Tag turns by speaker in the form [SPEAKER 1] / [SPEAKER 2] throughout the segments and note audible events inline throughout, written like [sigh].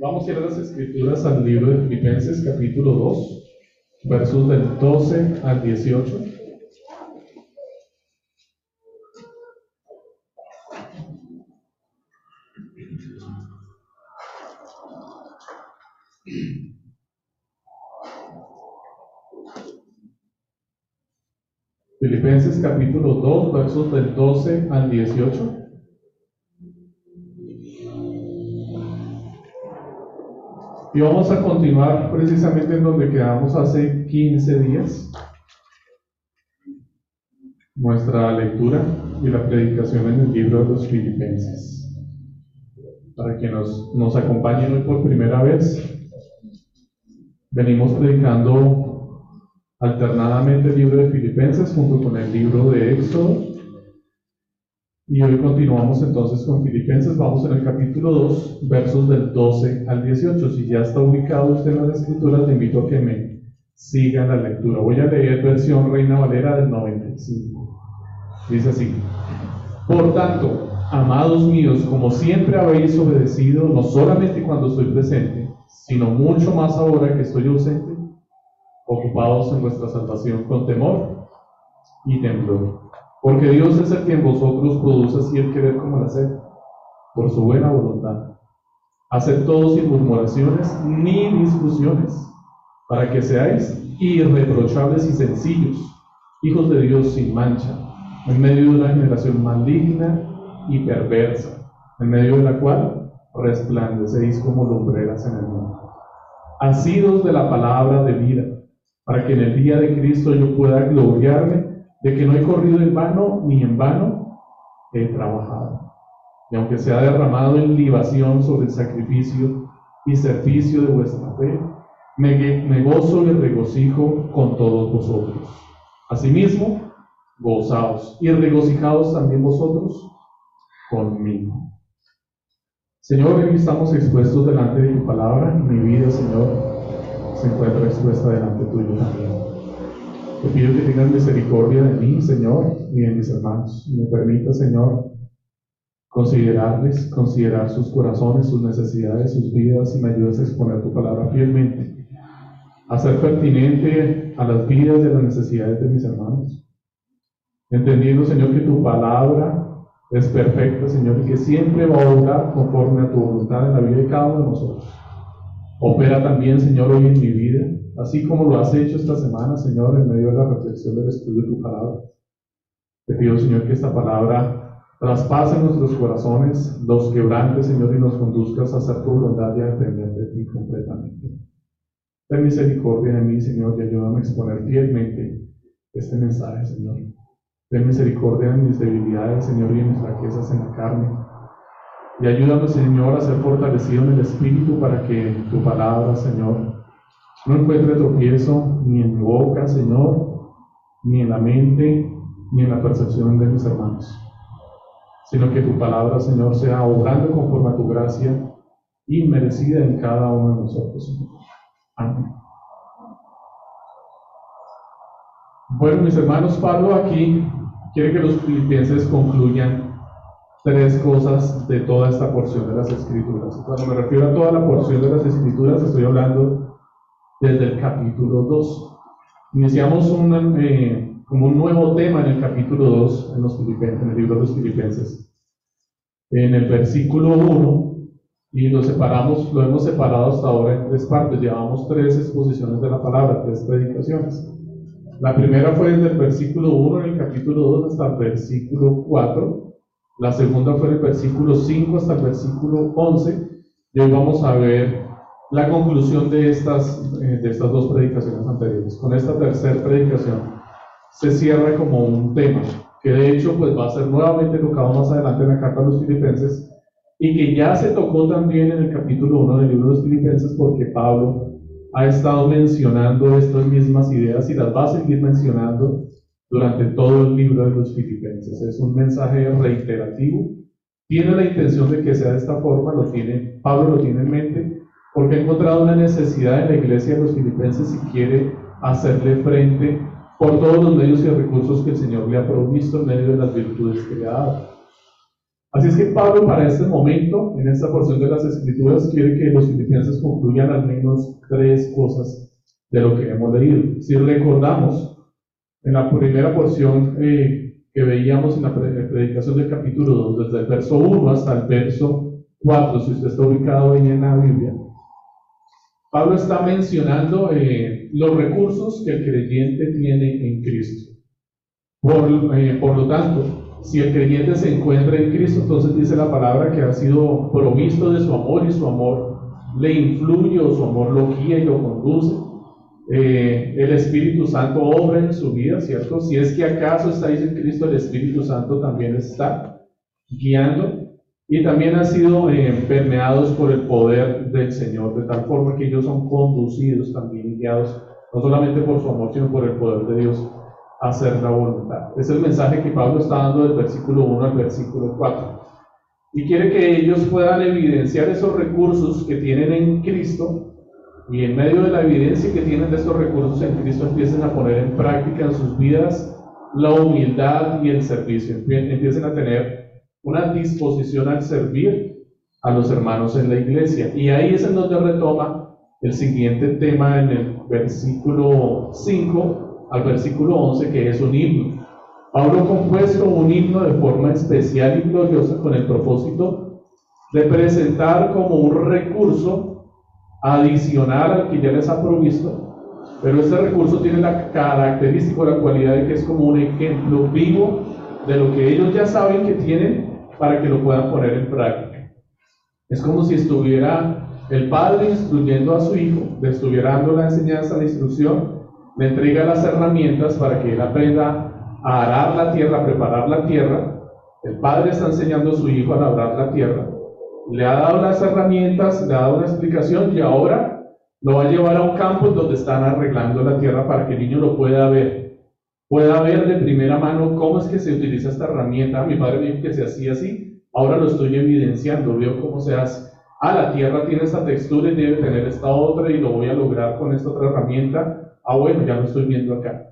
[SPEAKER 1] Vamos a ir a las escrituras al libro de Filipenses capítulo 2, versos del 12 al 18. Capítulo 2, versos del 12 al 18. Y vamos a continuar precisamente en donde quedamos hace 15 días. Nuestra lectura y la predicación en el libro de los Filipenses. Para quienes nos acompañen hoy por primera vez, venimos predicando alternadamente el libro de Filipenses junto con el libro de Éxodo y hoy continuamos entonces con Filipenses, vamos en el capítulo 2, versos del 12 al 18. Si ya está ubicado usted en las escrituras, le invito a que me siga la lectura. Voy a leer versión Reina Valera del 95. Dice así, por tanto, amados míos, como siempre habéis obedecido, no solamente cuando estoy presente, sino mucho más ahora que estoy ausente, ocupados en vuestra salvación con temor y temblor porque Dios es el que en vosotros produce así el querer como el hacer, por su buena voluntad. Haced todo sin murmuraciones ni discusiones, para que seáis irreprochables y sencillos, hijos de Dios sin mancha, en medio de una generación maligna y perversa, en medio de la cual resplandecéis como lumbreras en el mundo. Asidos de la palabra de vida, para que en el día de Cristo yo pueda gloriarme de que no he corrido en vano ni en vano he trabajado. Y aunque se ha derramado en libación sobre el sacrificio y servicio de vuestra fe, me, gozo y regocijo con todos vosotros. Asimismo, gozaos y regocijaos también vosotros conmigo. Señor, hoy estamos expuestos delante de tu palabra. Mi vida, Señor, se encuentra expuesta delante tuyo también. Te pido que tengas misericordia de mí, Señor, y de mis hermanos. Me permita, Señor, considerarles, considerar sus corazones, sus necesidades, sus vidas, y me ayudes a exponer tu palabra fielmente, a ser pertinente a las vidas y a las necesidades de mis hermanos. Entendiendo, Señor, que tu palabra es perfecta, Señor, y que siempre va a obrar conforme a tu voluntad en la vida de cada uno de nosotros. Opera también, Señor, hoy en mi vida, así como lo has hecho esta semana, Señor, en medio de la reflexión del estudio de tu palabra. Te pido, Señor, que esta palabra traspase nuestros corazones, los quebrantes, Señor, y nos conduzcas a hacer tu voluntad y a depender de ti completamente. Ten misericordia de mí, Señor, y ayúdame a exponer fielmente este mensaje, Señor. Ten misericordia de mis debilidades, Señor, y de mis fraquezas en la carne. Y ayúdame, Señor, a ser fortalecido en el Espíritu para que tu palabra, Señor, no encuentre tropiezo ni en mi boca, Señor, ni en la mente, ni en la percepción de mis hermanos, sino que tu palabra, Señor, sea obrando conforme a tu gracia y merecida en cada uno de nosotros. Amén. Bueno, mis hermanos, Pablo aquí quiere que los filipenses concluyan tres cosas de toda esta porción de las escrituras. Cuando me refiero a toda la porción de las escrituras, estoy hablando desde el capítulo 2. Iniciamos un, eh, como un nuevo tema en el capítulo 2, en, los en el libro de los Filipenses, en el versículo 1, y lo separamos, lo hemos separado hasta ahora en tres partes. Llevamos tres exposiciones de la palabra, tres predicaciones. La primera fue desde el versículo 1 en el capítulo 2 hasta el versículo 4. La segunda fue el versículo 5 hasta el versículo 11. Y hoy vamos a ver la conclusión de estas, eh, de estas dos predicaciones anteriores. Con esta tercera predicación se cierra como un tema que de hecho pues va a ser nuevamente tocado más adelante en la carta a los filipenses y que ya se tocó también en el capítulo 1 del libro de los filipenses porque Pablo ha estado mencionando estas mismas ideas y las va a seguir mencionando durante todo el libro de los filipenses. Es un mensaje reiterativo. Tiene la intención de que sea de esta forma, lo tiene, Pablo lo tiene en mente, porque ha encontrado una necesidad en la iglesia de los filipenses y quiere hacerle frente por todos los medios y recursos que el Señor le ha provisto en medio de las virtudes que le ha dado. Así es que Pablo para este momento, en esta porción de las Escrituras, quiere que los filipenses concluyan al menos tres cosas de lo que hemos leído. Si recordamos, en la primera porción eh, que veíamos en la predicación del capítulo 2, desde el verso 1 hasta el verso 4, si usted está ubicado ahí en la Biblia, Pablo está mencionando eh, los recursos que el creyente tiene en Cristo. Por, eh, por lo tanto, si el creyente se encuentra en Cristo, entonces dice la palabra que ha sido provisto de su amor y su amor le influye o su amor lo guía y lo conduce. Eh, el Espíritu Santo obra en su vida, ¿cierto? Si es que acaso estáis en Cristo, el Espíritu Santo también está guiando y también han sido eh, permeados por el poder del Señor, de tal forma que ellos son conducidos también guiados, no solamente por su amor, sino por el poder de Dios hacer la voluntad. Es el mensaje que Pablo está dando del versículo 1 al versículo 4. Y quiere que ellos puedan evidenciar esos recursos que tienen en Cristo y en medio de la evidencia que tienen de esos recursos en Cristo empiecen a poner en práctica en sus vidas la humildad y el servicio. Empiecen a tener una disposición al servir a los hermanos en la iglesia. Y ahí es en donde retoma el siguiente tema en el versículo 5 al versículo 11, que es un himno. Pablo compuesto un himno de forma especial y gloriosa con el propósito de presentar como un recurso adicional al que ya les ha provisto, pero este recurso tiene la característica o la cualidad de que es como un ejemplo vivo de lo que ellos ya saben que tienen para que lo puedan poner en práctica. Es como si estuviera el padre instruyendo a su hijo, le estuviera dando la enseñanza, la instrucción, le entrega las herramientas para que él aprenda a arar la tierra, a preparar la tierra. El padre está enseñando a su hijo a labrar la tierra. Le ha dado las herramientas, le ha dado una explicación y ahora lo va a llevar a un campo donde están arreglando la tierra para que el niño lo pueda ver. Pueda ver de primera mano cómo es que se utiliza esta herramienta. Mi padre me dijo que se hacía así, ahora lo estoy evidenciando, veo cómo se hace. Ah, la tierra tiene esta textura y debe tener esta otra y lo voy a lograr con esta otra herramienta Ah, bueno, ya lo estoy viendo acá.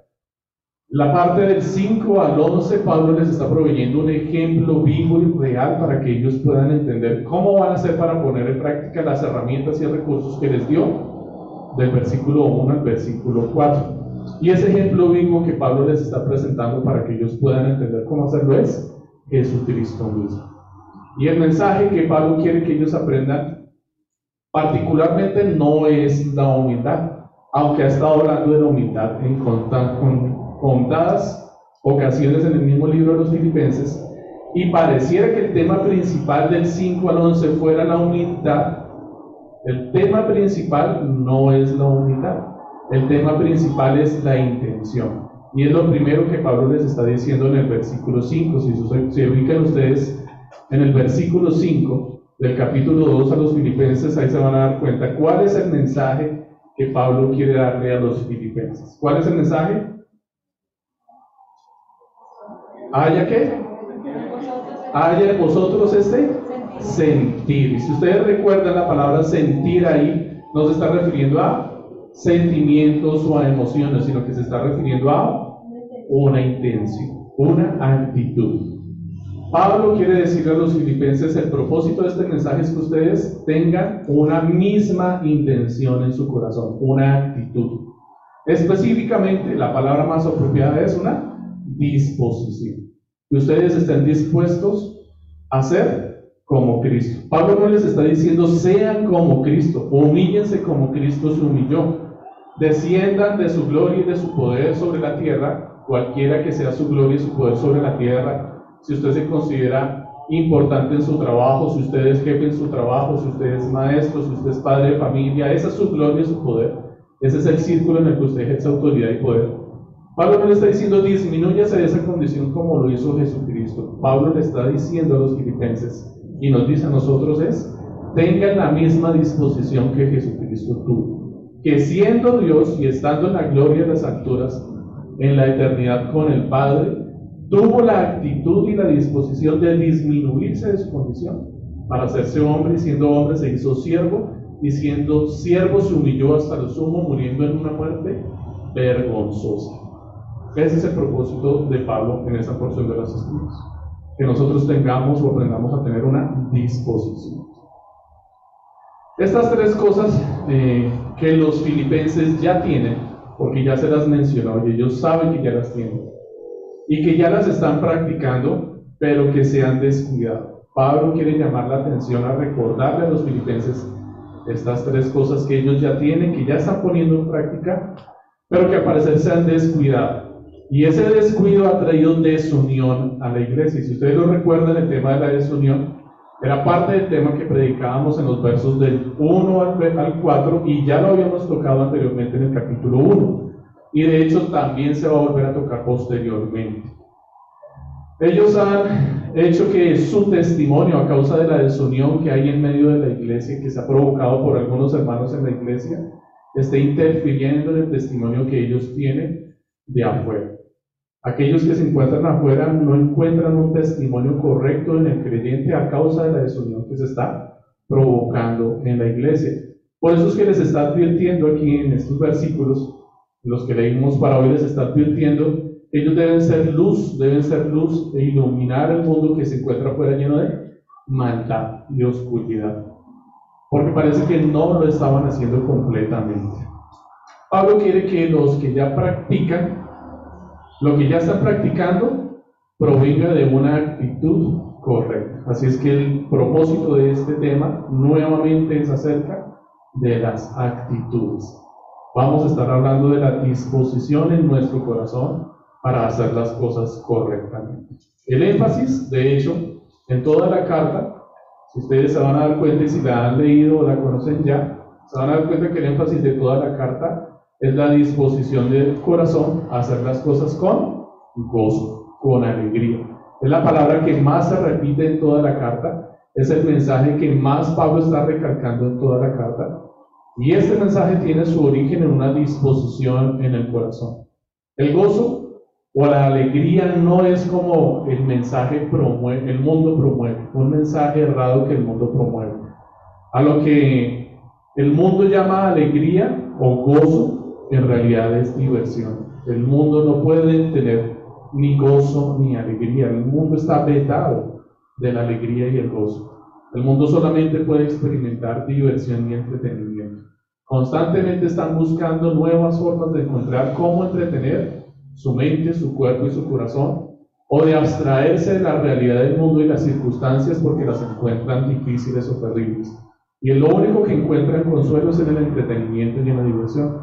[SPEAKER 1] La parte del 5 al 11, Pablo les está proveyendo un ejemplo vivo y real para que ellos puedan entender cómo van a hacer para poner en práctica las herramientas y recursos que les dio del versículo 1 al versículo 4. Y ese ejemplo vivo que Pablo les está presentando para que ellos puedan entender cómo hacerlo es Jesucristo mismo. Y el mensaje que Pablo quiere que ellos aprendan particularmente no es la humildad, aunque ha estado hablando de la humildad en contadas ocasiones en el mismo libro de los filipenses, y pareciera que el tema principal del 5 al 11 fuera la humildad, el tema principal no es la humildad, el tema principal es la intención. Y es lo primero que Pablo les está diciendo en el versículo 5. Si se ubican ustedes en el versículo 5 del capítulo 2 a los filipenses, ahí se van a dar cuenta cuál es el mensaje que Pablo quiere darle a los filipenses. ¿Cuál es el mensaje? ¿Haya qué? ¿Haya en vosotros este sentir? Si ustedes recuerdan la palabra sentir ahí, no se está refiriendo a sentimientos o a emociones, sino que se está refiriendo a una intención, una actitud. Pablo quiere decirle a los filipenses, el propósito de este mensaje es que ustedes tengan una misma intención en su corazón, una actitud. Específicamente, la palabra más apropiada es una disposición. Que ustedes estén dispuestos a ser como Cristo. Pablo no les está diciendo sean como Cristo, humíllense como Cristo se humilló. Desciendan de su gloria y de su poder sobre la tierra, cualquiera que sea su gloria y su poder sobre la tierra, si usted se considera importante en su trabajo, si usted es jefe en su trabajo, si usted es maestro, si usted es padre de familia, esa es su gloria y su poder. Ese es el círculo en el que usted ejerce autoridad y poder. Pablo no le está diciendo disminúyase esa condición como lo hizo Jesucristo. Pablo le está diciendo a los filipenses y nos dice a nosotros es, tengan la misma disposición que Jesucristo tuvo. Que siendo Dios y estando en la gloria de las alturas, en la eternidad con el Padre, tuvo la actitud y la disposición de disminuirse de su condición para hacerse hombre y siendo hombre se hizo siervo y siendo siervo se humilló hasta lo sumo muriendo en una muerte vergonzosa. Ese es el propósito de Pablo en esa porción de las Escrituras. Que nosotros tengamos o aprendamos a tener una disposición. Estas tres cosas eh, que los filipenses ya tienen, porque ya se las mencionó y ellos saben que ya las tienen, y que ya las están practicando, pero que se han descuidado. Pablo quiere llamar la atención a recordarle a los filipenses estas tres cosas que ellos ya tienen, que ya están poniendo en práctica, pero que al parecer se han descuidado. Y ese descuido ha traído desunión a la iglesia. Y si ustedes lo recuerdan, el tema de la desunión era parte del tema que predicábamos en los versos del 1 al 4 y ya lo habíamos tocado anteriormente en el capítulo 1. Y de hecho también se va a volver a tocar posteriormente. Ellos han hecho que su testimonio a causa de la desunión que hay en medio de la iglesia, que se ha provocado por algunos hermanos en la iglesia, esté interfiriendo en el testimonio que ellos tienen de afuera. Aquellos que se encuentran afuera no encuentran un testimonio correcto en el creyente a causa de la desunión que se está provocando en la iglesia. Por eso es que les está advirtiendo aquí en estos versículos, los que leímos para hoy les está advirtiendo ellos deben ser luz, deben ser luz e iluminar el mundo que se encuentra afuera lleno de maldad y oscuridad. Porque parece que no lo estaban haciendo completamente. Pablo quiere que los que ya practican, lo que ya están practicando, provenga de una actitud correcta. Así es que el propósito de este tema nuevamente es acerca de las actitudes. Vamos a estar hablando de la disposición en nuestro corazón para hacer las cosas correctamente. El énfasis, de hecho, en toda la carta, si ustedes se van a dar cuenta y si la han leído o la conocen ya, se van a dar cuenta que el énfasis de toda la carta es la disposición del corazón a hacer las cosas con gozo, con alegría. Es la palabra que más se repite en toda la carta, es el mensaje que más Pablo está recalcando en toda la carta. Y este mensaje tiene su origen en una disposición en el corazón. El gozo o la alegría no es como el mensaje promueve, el mundo promueve, un mensaje errado que el mundo promueve. A lo que el mundo llama alegría o gozo, en realidad es diversión. El mundo no puede tener ni gozo ni alegría. El mundo está vetado de la alegría y el gozo. El mundo solamente puede experimentar diversión y entretenimiento. Constantemente están buscando nuevas formas de encontrar cómo entretener su mente, su cuerpo y su corazón, o de abstraerse de la realidad del mundo y las circunstancias porque las encuentran difíciles o terribles. Y lo único que encuentran consuelo es en el entretenimiento y en la diversión,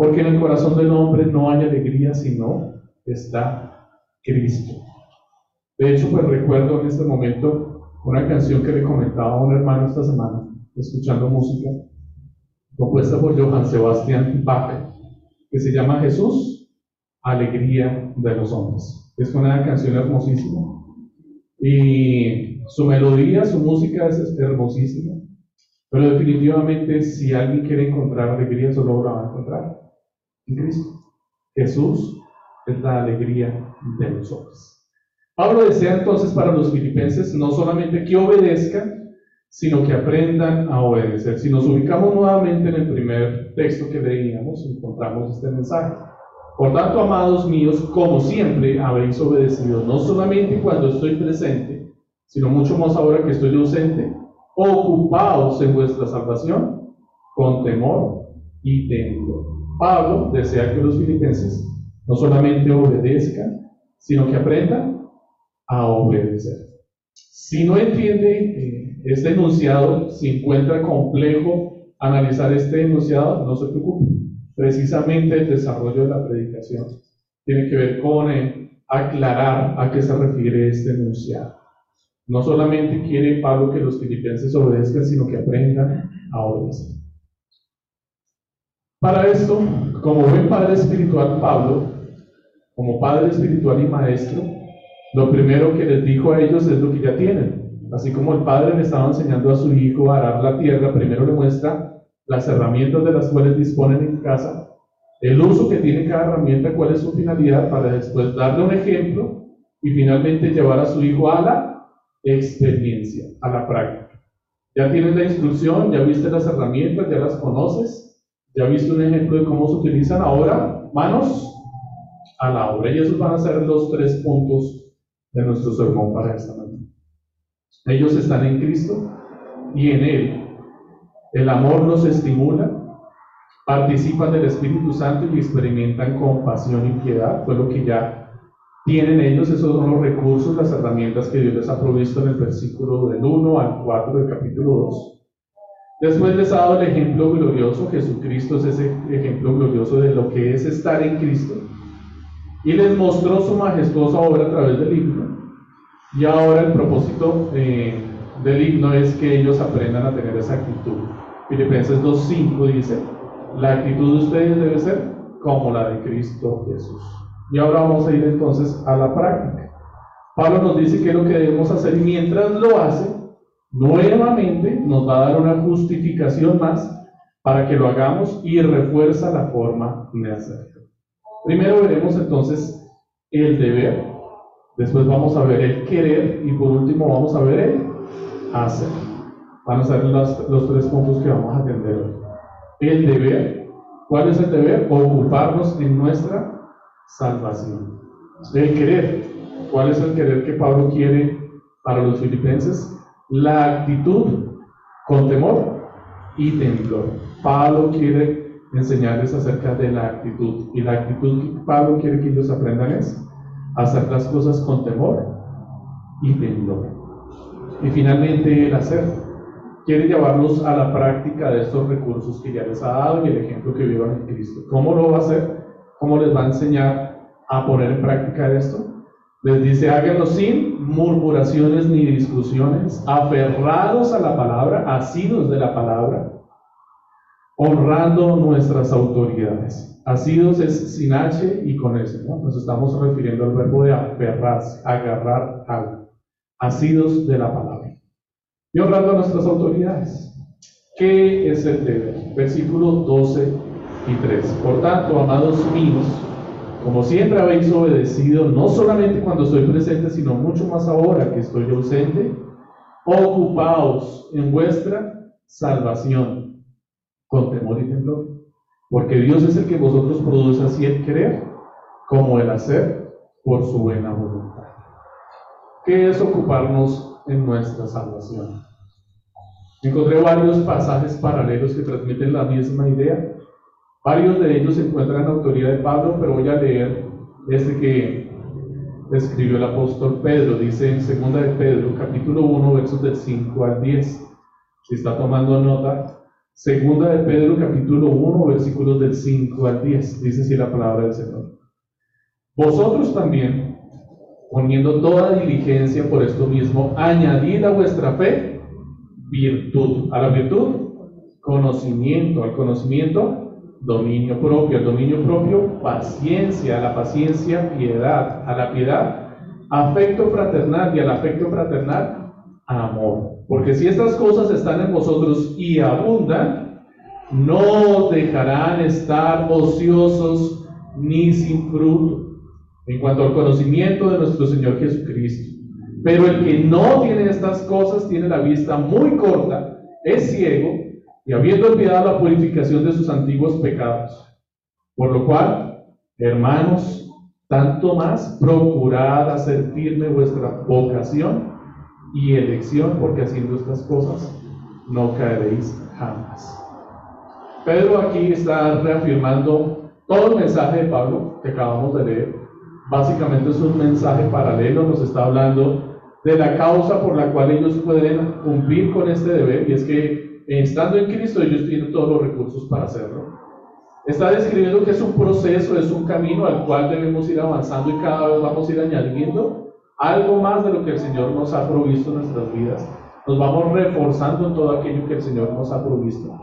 [SPEAKER 1] porque en el corazón del hombre no hay alegría sino está Cristo. De hecho, pues recuerdo en este momento una canción que le comentaba a un hermano esta semana, escuchando música, compuesta por Johann Sebastian Bach, que se llama Jesús alegría de los hombres. Es una canción hermosísima. Y su melodía, su música es hermosísima. Pero definitivamente si alguien quiere encontrar alegría, solo la va a encontrar Cristo. Jesús es la alegría de los hombres. Pablo desea entonces para los filipenses no solamente que obedezcan, sino que aprendan a obedecer. Si nos ubicamos nuevamente en el primer texto que leíamos, encontramos este mensaje. Por tanto, amados míos, como siempre habéis obedecido, no solamente cuando estoy presente, sino mucho más ahora que estoy ausente, ocupados en vuestra salvación con temor y temor. Pablo desea que los filipenses no solamente obedezcan, sino que aprendan a obedecer. Si no entiende eh, este enunciado, si encuentra complejo analizar este enunciado, no se preocupe precisamente el desarrollo de la predicación tiene que ver con aclarar a qué se refiere este enunciado. No solamente quiere Pablo que los filipenses obedezcan, sino que aprendan a obedecer. Para esto, como buen padre espiritual Pablo, como padre espiritual y maestro, lo primero que les dijo a ellos es lo que ya tienen. Así como el padre le estaba enseñando a su hijo a arar la tierra, primero le muestra las herramientas de las cuales disponen en casa, el uso que tiene cada herramienta, cuál es su finalidad, para después darle un ejemplo y finalmente llevar a su hijo a la experiencia, a la práctica. Ya tienes la instrucción, ya viste las herramientas, ya las conoces, ya viste un ejemplo de cómo se utilizan. Ahora, manos a la obra. Y esos van a ser los tres puntos de nuestro sermón para esta mañana. Ellos están en Cristo y en Él. El amor los estimula, participan del Espíritu Santo y experimentan compasión y piedad. Fue lo que ya tienen ellos, esos son los recursos, las herramientas que Dios les ha provisto en el versículo del 1 al 4 del capítulo 2. Después les ha dado el ejemplo glorioso, Jesucristo es ese ejemplo glorioso de lo que es estar en Cristo. Y les mostró su majestuosa obra a través del himno. Y ahora el propósito eh, del himno es que ellos aprendan a tener esa actitud. Filipenses 2.5 dice, la actitud de ustedes debe ser como la de Cristo Jesús. Y ahora vamos a ir entonces a la práctica. Pablo nos dice que es lo que debemos hacer y mientras lo hace, nuevamente nos va a dar una justificación más para que lo hagamos y refuerza la forma de hacerlo. Primero veremos entonces el deber, después vamos a ver el querer y por último vamos a ver el hacer. Van a ser los, los tres puntos que vamos a atender hoy. El deber, ¿cuál es el deber? Ocuparnos en nuestra salvación. El querer, ¿cuál es el querer que Pablo quiere para los filipenses? La actitud con temor y temblor. Pablo quiere enseñarles acerca de la actitud y la actitud que Pablo quiere que ellos aprendan es hacer las cosas con temor y temblor. Y finalmente el hacer. Quiere llevarlos a la práctica de estos recursos que ya les ha dado y el ejemplo que vieron en Cristo. ¿Cómo lo va a hacer? ¿Cómo les va a enseñar a poner en práctica esto? Les dice, háganlo sin murmuraciones ni discusiones, aferrados a la palabra, asidos de la palabra, honrando nuestras autoridades. Asidos es sin H y con S, ¿no? Nos estamos refiriendo al verbo de aferrarse, agarrar algo. Asidos de la palabra. Y honrando a nuestras autoridades. ¿Qué es el deber? Versículo 12 y 13. Por tanto, amados míos, como siempre habéis obedecido, no solamente cuando estoy presente, sino mucho más ahora que estoy ausente, ocupaos en vuestra salvación con temor y temblor. Porque Dios es el que vosotros produce así el querer como el hacer por su buena voluntad. ¿Qué es ocuparnos en nuestra salvación? Encontré varios pasajes paralelos que transmiten la misma idea Varios de ellos se encuentran en autoría de Pablo, pero voy a leer este que escribió el apóstol Pedro. Dice en 2 de Pedro, capítulo 1, versos del 5 al 10. Si está tomando nota, segunda de Pedro, capítulo 1, versículos del 5 al 10. Dice así la palabra del Señor. Vosotros también, poniendo toda diligencia por esto mismo, añadid a vuestra fe virtud. A la virtud, conocimiento. Al conocimiento, dominio propio, el dominio propio, paciencia, a la paciencia, piedad, a la piedad, afecto fraternal y al afecto fraternal, amor. Porque si estas cosas están en vosotros y abundan, no dejarán estar ociosos ni sin fruto en cuanto al conocimiento de nuestro Señor Jesucristo. Pero el que no tiene estas cosas tiene la vista muy corta, es ciego y habiendo olvidado la purificación de sus antiguos pecados. Por lo cual, hermanos, tanto más procurad hacer firme vuestra vocación y elección, porque haciendo estas cosas no caeréis jamás. Pedro aquí está reafirmando todo el mensaje de Pablo que acabamos de leer. Básicamente es un mensaje paralelo, nos está hablando de la causa por la cual ellos pueden cumplir con este deber, y es que estando en Cristo, ellos tienen todos los recursos para hacerlo. Está describiendo que es un proceso, es un camino al cual debemos ir avanzando y cada vez vamos a ir añadiendo algo más de lo que el Señor nos ha provisto en nuestras vidas. Nos vamos reforzando en todo aquello que el Señor nos ha provisto.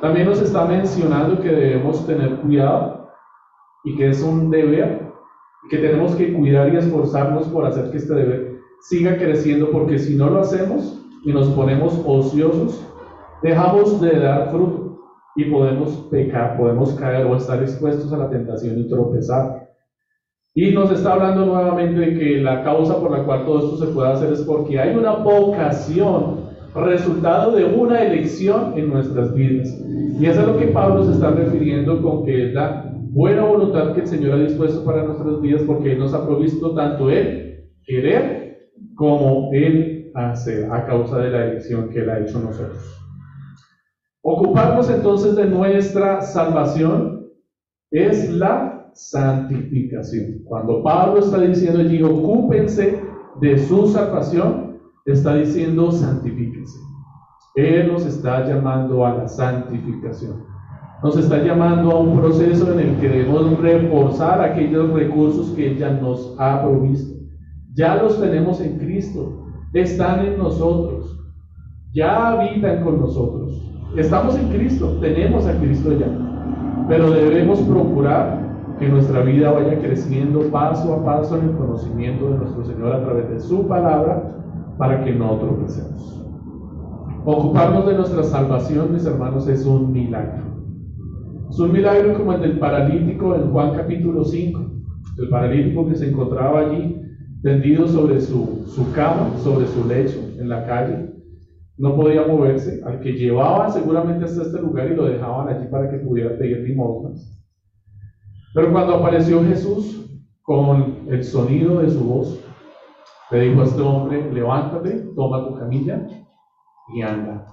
[SPEAKER 1] También nos está mencionando que debemos tener cuidado y que es un deber, que tenemos que cuidar y esforzarnos por hacer que este deber siga creciendo, porque si no lo hacemos y nos ponemos ociosos, dejamos de dar fruto y podemos pecar, podemos caer o estar expuestos a la tentación y tropezar. Y nos está hablando nuevamente de que la causa por la cual todo esto se puede hacer es porque hay una vocación, resultado de una elección en nuestras vidas. Y eso es lo que Pablo se está refiriendo con que es la buena voluntad que el Señor ha dispuesto para nuestras vidas porque Él nos ha provisto tanto Él querer como Él hacer a causa de la elección que Él ha hecho nosotros. Ocuparnos entonces de nuestra salvación es la santificación. Cuando Pablo está diciendo allí, ocúpense de su salvación, está diciendo santifíquense. Él nos está llamando a la santificación. Nos está llamando a un proceso en el que debemos reforzar aquellos recursos que ella nos ha provisto. Ya los tenemos en Cristo, están en nosotros, ya habitan con nosotros. Estamos en Cristo, tenemos a Cristo ya, pero debemos procurar que nuestra vida vaya creciendo paso a paso en el conocimiento de nuestro Señor a través de su palabra para que no tropecemos. Ocuparnos de nuestra salvación, mis hermanos, es un milagro. Es un milagro como el del paralítico en Juan capítulo 5. El paralítico que se encontraba allí tendido sobre su, su cama, sobre su lecho en la calle. No podía moverse. Al que llevaban seguramente hasta este lugar y lo dejaban allí para que pudiera pedir limosnas. Pero cuando apareció Jesús con el sonido de su voz, le dijo a este hombre, levántate, toma tu camilla y anda.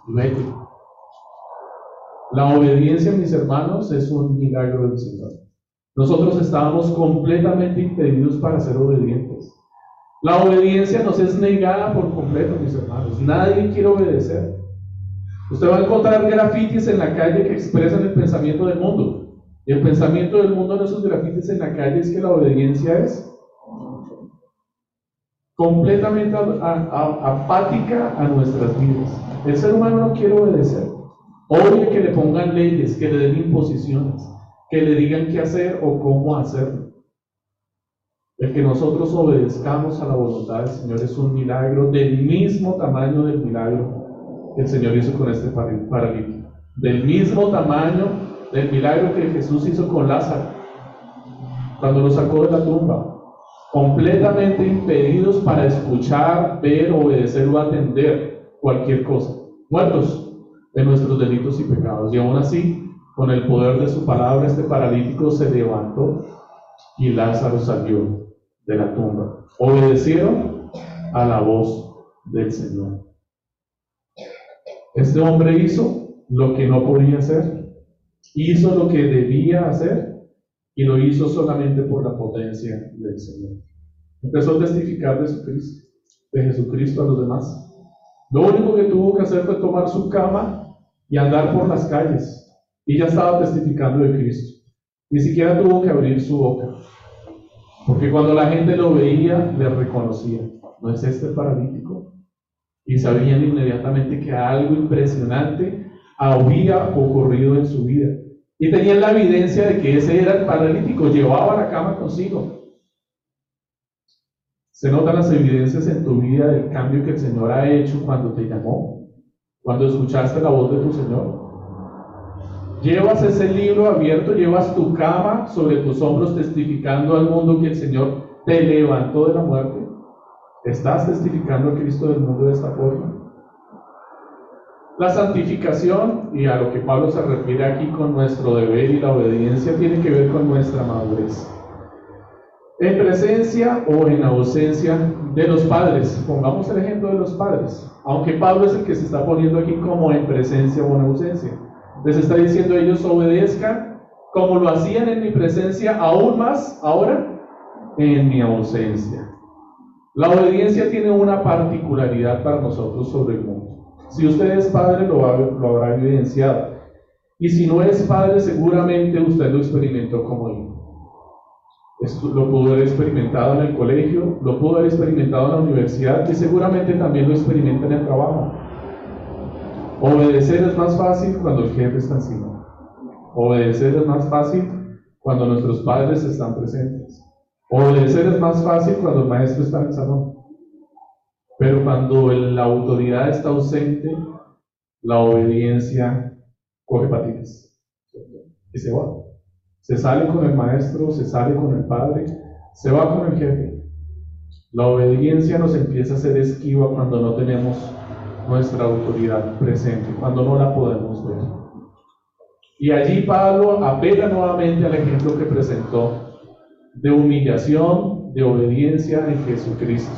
[SPEAKER 1] La obediencia, mis hermanos, es un milagro del Señor. Nosotros estábamos completamente impedidos para ser obedientes. La obediencia nos es negada por completo, mis hermanos. Nadie quiere obedecer. Usted va a encontrar grafitis en la calle que expresan el pensamiento del mundo. Y el pensamiento del mundo en esos grafitis en la calle es que la obediencia es completamente apática a nuestras vidas. El ser humano no quiere obedecer. Oye que le pongan leyes, que le den imposiciones, que le digan qué hacer o cómo hacerlo. El que nosotros obedezcamos a la voluntad del Señor es un milagro del mismo tamaño del milagro que el Señor hizo con este paralítico. Del mismo tamaño del milagro que Jesús hizo con Lázaro cuando lo sacó de la tumba completamente impedidos para escuchar, ver, obedecer o atender cualquier cosa, muertos de nuestros delitos y pecados. Y aún así, con el poder de su palabra, este paralítico se levantó y Lázaro salió de la tumba. Obedecieron a la voz del Señor. Este hombre hizo lo que no podía hacer, hizo lo que debía hacer y lo hizo solamente por la potencia del Señor. Empezó a testificar de Jesucristo, de Jesucristo a los demás. Lo único que tuvo que hacer fue tomar su cama y andar por las calles. Y ya estaba testificando de Cristo. Ni siquiera tuvo que abrir su boca. Porque cuando la gente lo veía, le reconocía. ¿No es este paralítico? Y sabían inmediatamente que algo impresionante había ocurrido en su vida. Y tenían la evidencia de que ese era el paralítico, llevaba la cama consigo. Se notan las evidencias en tu vida del cambio que el Señor ha hecho cuando te llamó, cuando escuchaste la voz de tu Señor. Llevas ese libro abierto, llevas tu cama sobre tus hombros testificando al mundo que el Señor te levantó de la muerte. ¿Estás testificando a Cristo del mundo de esta forma? La santificación, y a lo que Pablo se refiere aquí con nuestro deber y la obediencia, tiene que ver con nuestra madurez. En presencia o en ausencia de los padres. Pongamos el ejemplo de los padres. Aunque Pablo es el que se está poniendo aquí como en presencia o en ausencia. Les está diciendo ellos obedezcan como lo hacían en mi presencia, aún más ahora en mi ausencia. La obediencia tiene una particularidad para nosotros sobre el mundo. Si usted es padre, lo, habrá evidenciado. Y si no es padre, seguramente usted lo experimentó como hijo. Lo pudo haber experimentado en el colegio, lo pudo haber experimentado en la universidad y seguramente también lo experimenta en el trabajo. Obedecer es más fácil cuando el jefe está encima. Obedecer es más fácil cuando nuestros padres están presentes. Obedecer es más fácil cuando el maestro está en el salón. Pero cuando la autoridad está ausente, la obediencia coge patines y se va. Se sale con el maestro, se sale con el padre, se va con el jefe. La obediencia nos empieza a ser esquiva cuando no tenemos nuestra autoridad presente, cuando no la podemos ver. Y allí Pablo apela nuevamente al ejemplo que presentó de humillación, de obediencia en Jesucristo.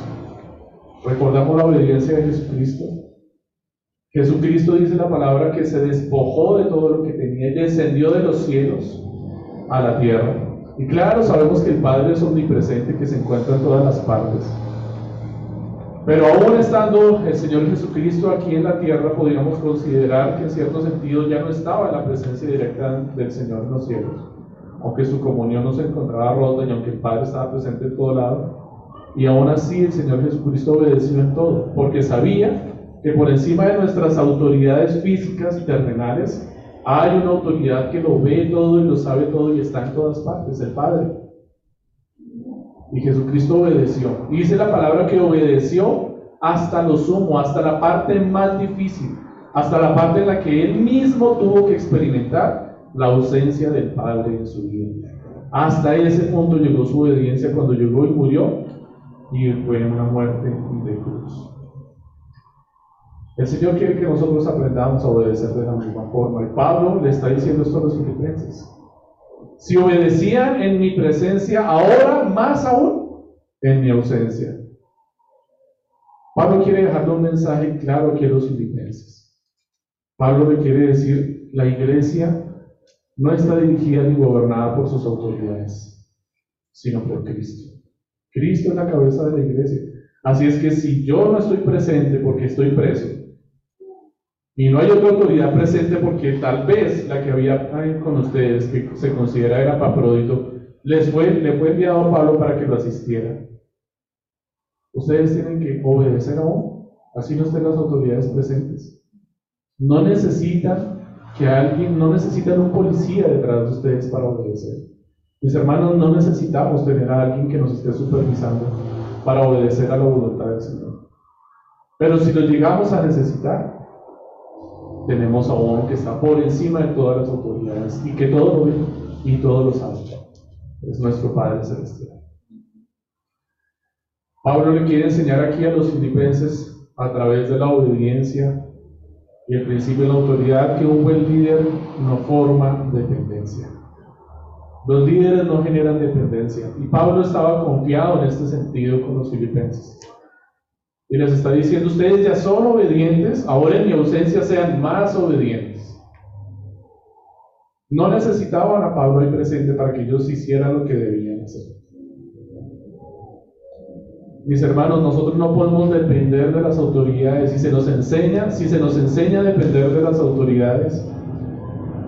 [SPEAKER 1] ¿Recordamos la obediencia de Jesucristo? Jesucristo dice la palabra que se despojó de todo lo que tenía y descendió de los cielos a la tierra. Y claro, sabemos que el Padre es omnipresente, que se encuentra en todas las partes. Pero aún estando el Señor Jesucristo aquí en la tierra, podríamos considerar que en cierto sentido ya no estaba en la presencia directa del Señor en los cielos, aunque su comunión no se encontraba rota y aunque el Padre estaba presente en todo lado. Y aún así el Señor Jesucristo obedeció en todo, porque sabía que por encima de nuestras autoridades físicas y terrenales hay una autoridad que lo ve todo y lo sabe todo y está en todas partes, el Padre. Y Jesucristo obedeció. Y dice la palabra que obedeció hasta lo sumo, hasta la parte más difícil, hasta la parte en la que él mismo tuvo que experimentar la ausencia del Padre en su vida. Hasta ese punto llegó su obediencia cuando llegó y murió y fue una muerte de cruz. El Señor quiere que nosotros aprendamos a obedecer de la misma forma. Y Pablo le está diciendo esto a los filipenses. Si obedecían en mi presencia, ahora más aún en mi ausencia. Pablo quiere dejarle un mensaje claro a los filipenses. Pablo le quiere decir, la iglesia no está dirigida ni gobernada por sus autoridades, sino por Cristo. Cristo es la cabeza de la iglesia. Así es que si yo no estoy presente porque estoy preso, y no hay otra autoridad presente porque tal vez la que había con ustedes, que se considera era Paprodito, les fue, le fue enviado a Pablo para que lo asistiera. Ustedes tienen que obedecer aún, así no estén las autoridades presentes. No necesitan que alguien, no necesitan un policía detrás de ustedes para obedecer. Mis hermanos, no necesitamos tener a alguien que nos esté supervisando para obedecer a la voluntad del Señor. Pero si lo llegamos a necesitar, tenemos a uno que está por encima de todas las autoridades y que todo lo ve y todo lo sabe. Es nuestro Padre Celestial. Pablo le quiere enseñar aquí a los filipenses a través de la obediencia y el principio de la autoridad que un buen líder no forma dependencia. Los líderes no generan dependencia. Y Pablo estaba confiado en este sentido con los filipenses. Y les está diciendo, ustedes ya son obedientes, ahora en mi ausencia sean más obedientes. No necesitaban a Pablo ahí presente para que ellos hicieran lo que debían hacer. Mis hermanos, nosotros no podemos depender de las autoridades. Si se nos enseña, si se nos enseña a depender de las autoridades,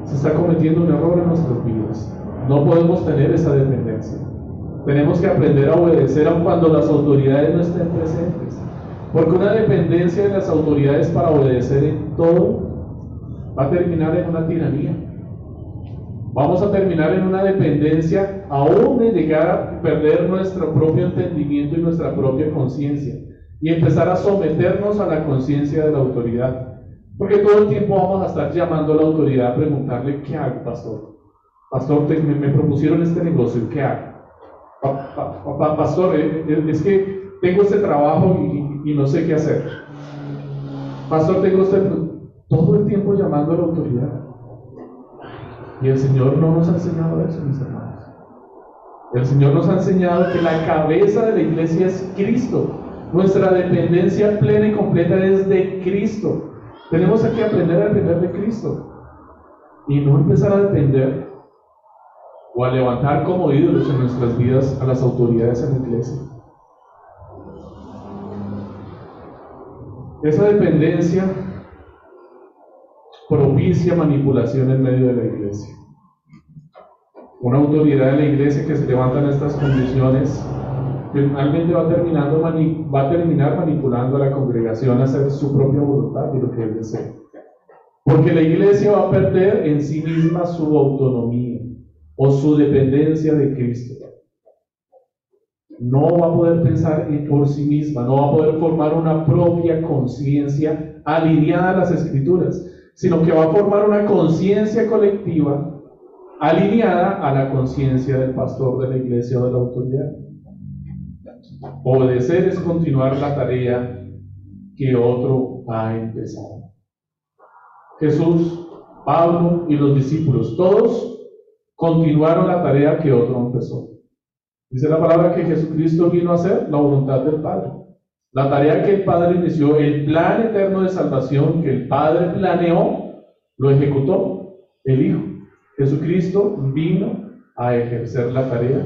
[SPEAKER 1] se está cometiendo un error en nuestras vidas. No podemos tener esa dependencia. Tenemos que aprender a obedecer aun cuando las autoridades no estén presentes. Porque una dependencia de las autoridades para obedecer en todo va a terminar en una tiranía. Vamos a terminar en una dependencia aún de llegar a perder nuestro propio entendimiento y nuestra propia conciencia y empezar a someternos a la conciencia de la autoridad. Porque todo el tiempo vamos a estar llamando a la autoridad a preguntarle, ¿qué hago, pastor? Pastor, me, propusieron este negocio, ¿qué hago? pastor, eh, eh, es que tengo este trabajo y, y no sé qué hacer. Pastor, tengo usted todo el tiempo llamando a la autoridad. Y el Señor no nos ha enseñado eso, mis hermanos. El Señor nos ha enseñado que la cabeza de la iglesia es Cristo. Nuestra dependencia plena y completa es de Cristo. Tenemos que aprender a depender de Cristo. Y no empezar a depender o a levantar como ídolos en nuestras vidas a las autoridades en la iglesia. Esa dependencia propicia manipulación en medio de la iglesia. Una autoridad de la iglesia que se levanta en estas condiciones finalmente va, terminando va a terminar manipulando a la congregación a hacer su propia voluntad y lo que él desea. Porque la iglesia va a perder en sí misma su autonomía o su dependencia de Cristo no va a poder pensar por sí misma, no va a poder formar una propia conciencia alineada a las escrituras, sino que va a formar una conciencia colectiva alineada a la conciencia del pastor de la iglesia o de la autoridad. Obedecer es continuar la tarea que otro ha empezado. Jesús Pablo y los discípulos, todos continuaron la tarea que otro empezó. Dice la palabra que Jesucristo vino a hacer la voluntad del Padre. La tarea que el Padre inició, el plan eterno de salvación que el Padre planeó, lo ejecutó el Hijo. Jesucristo vino a ejercer la tarea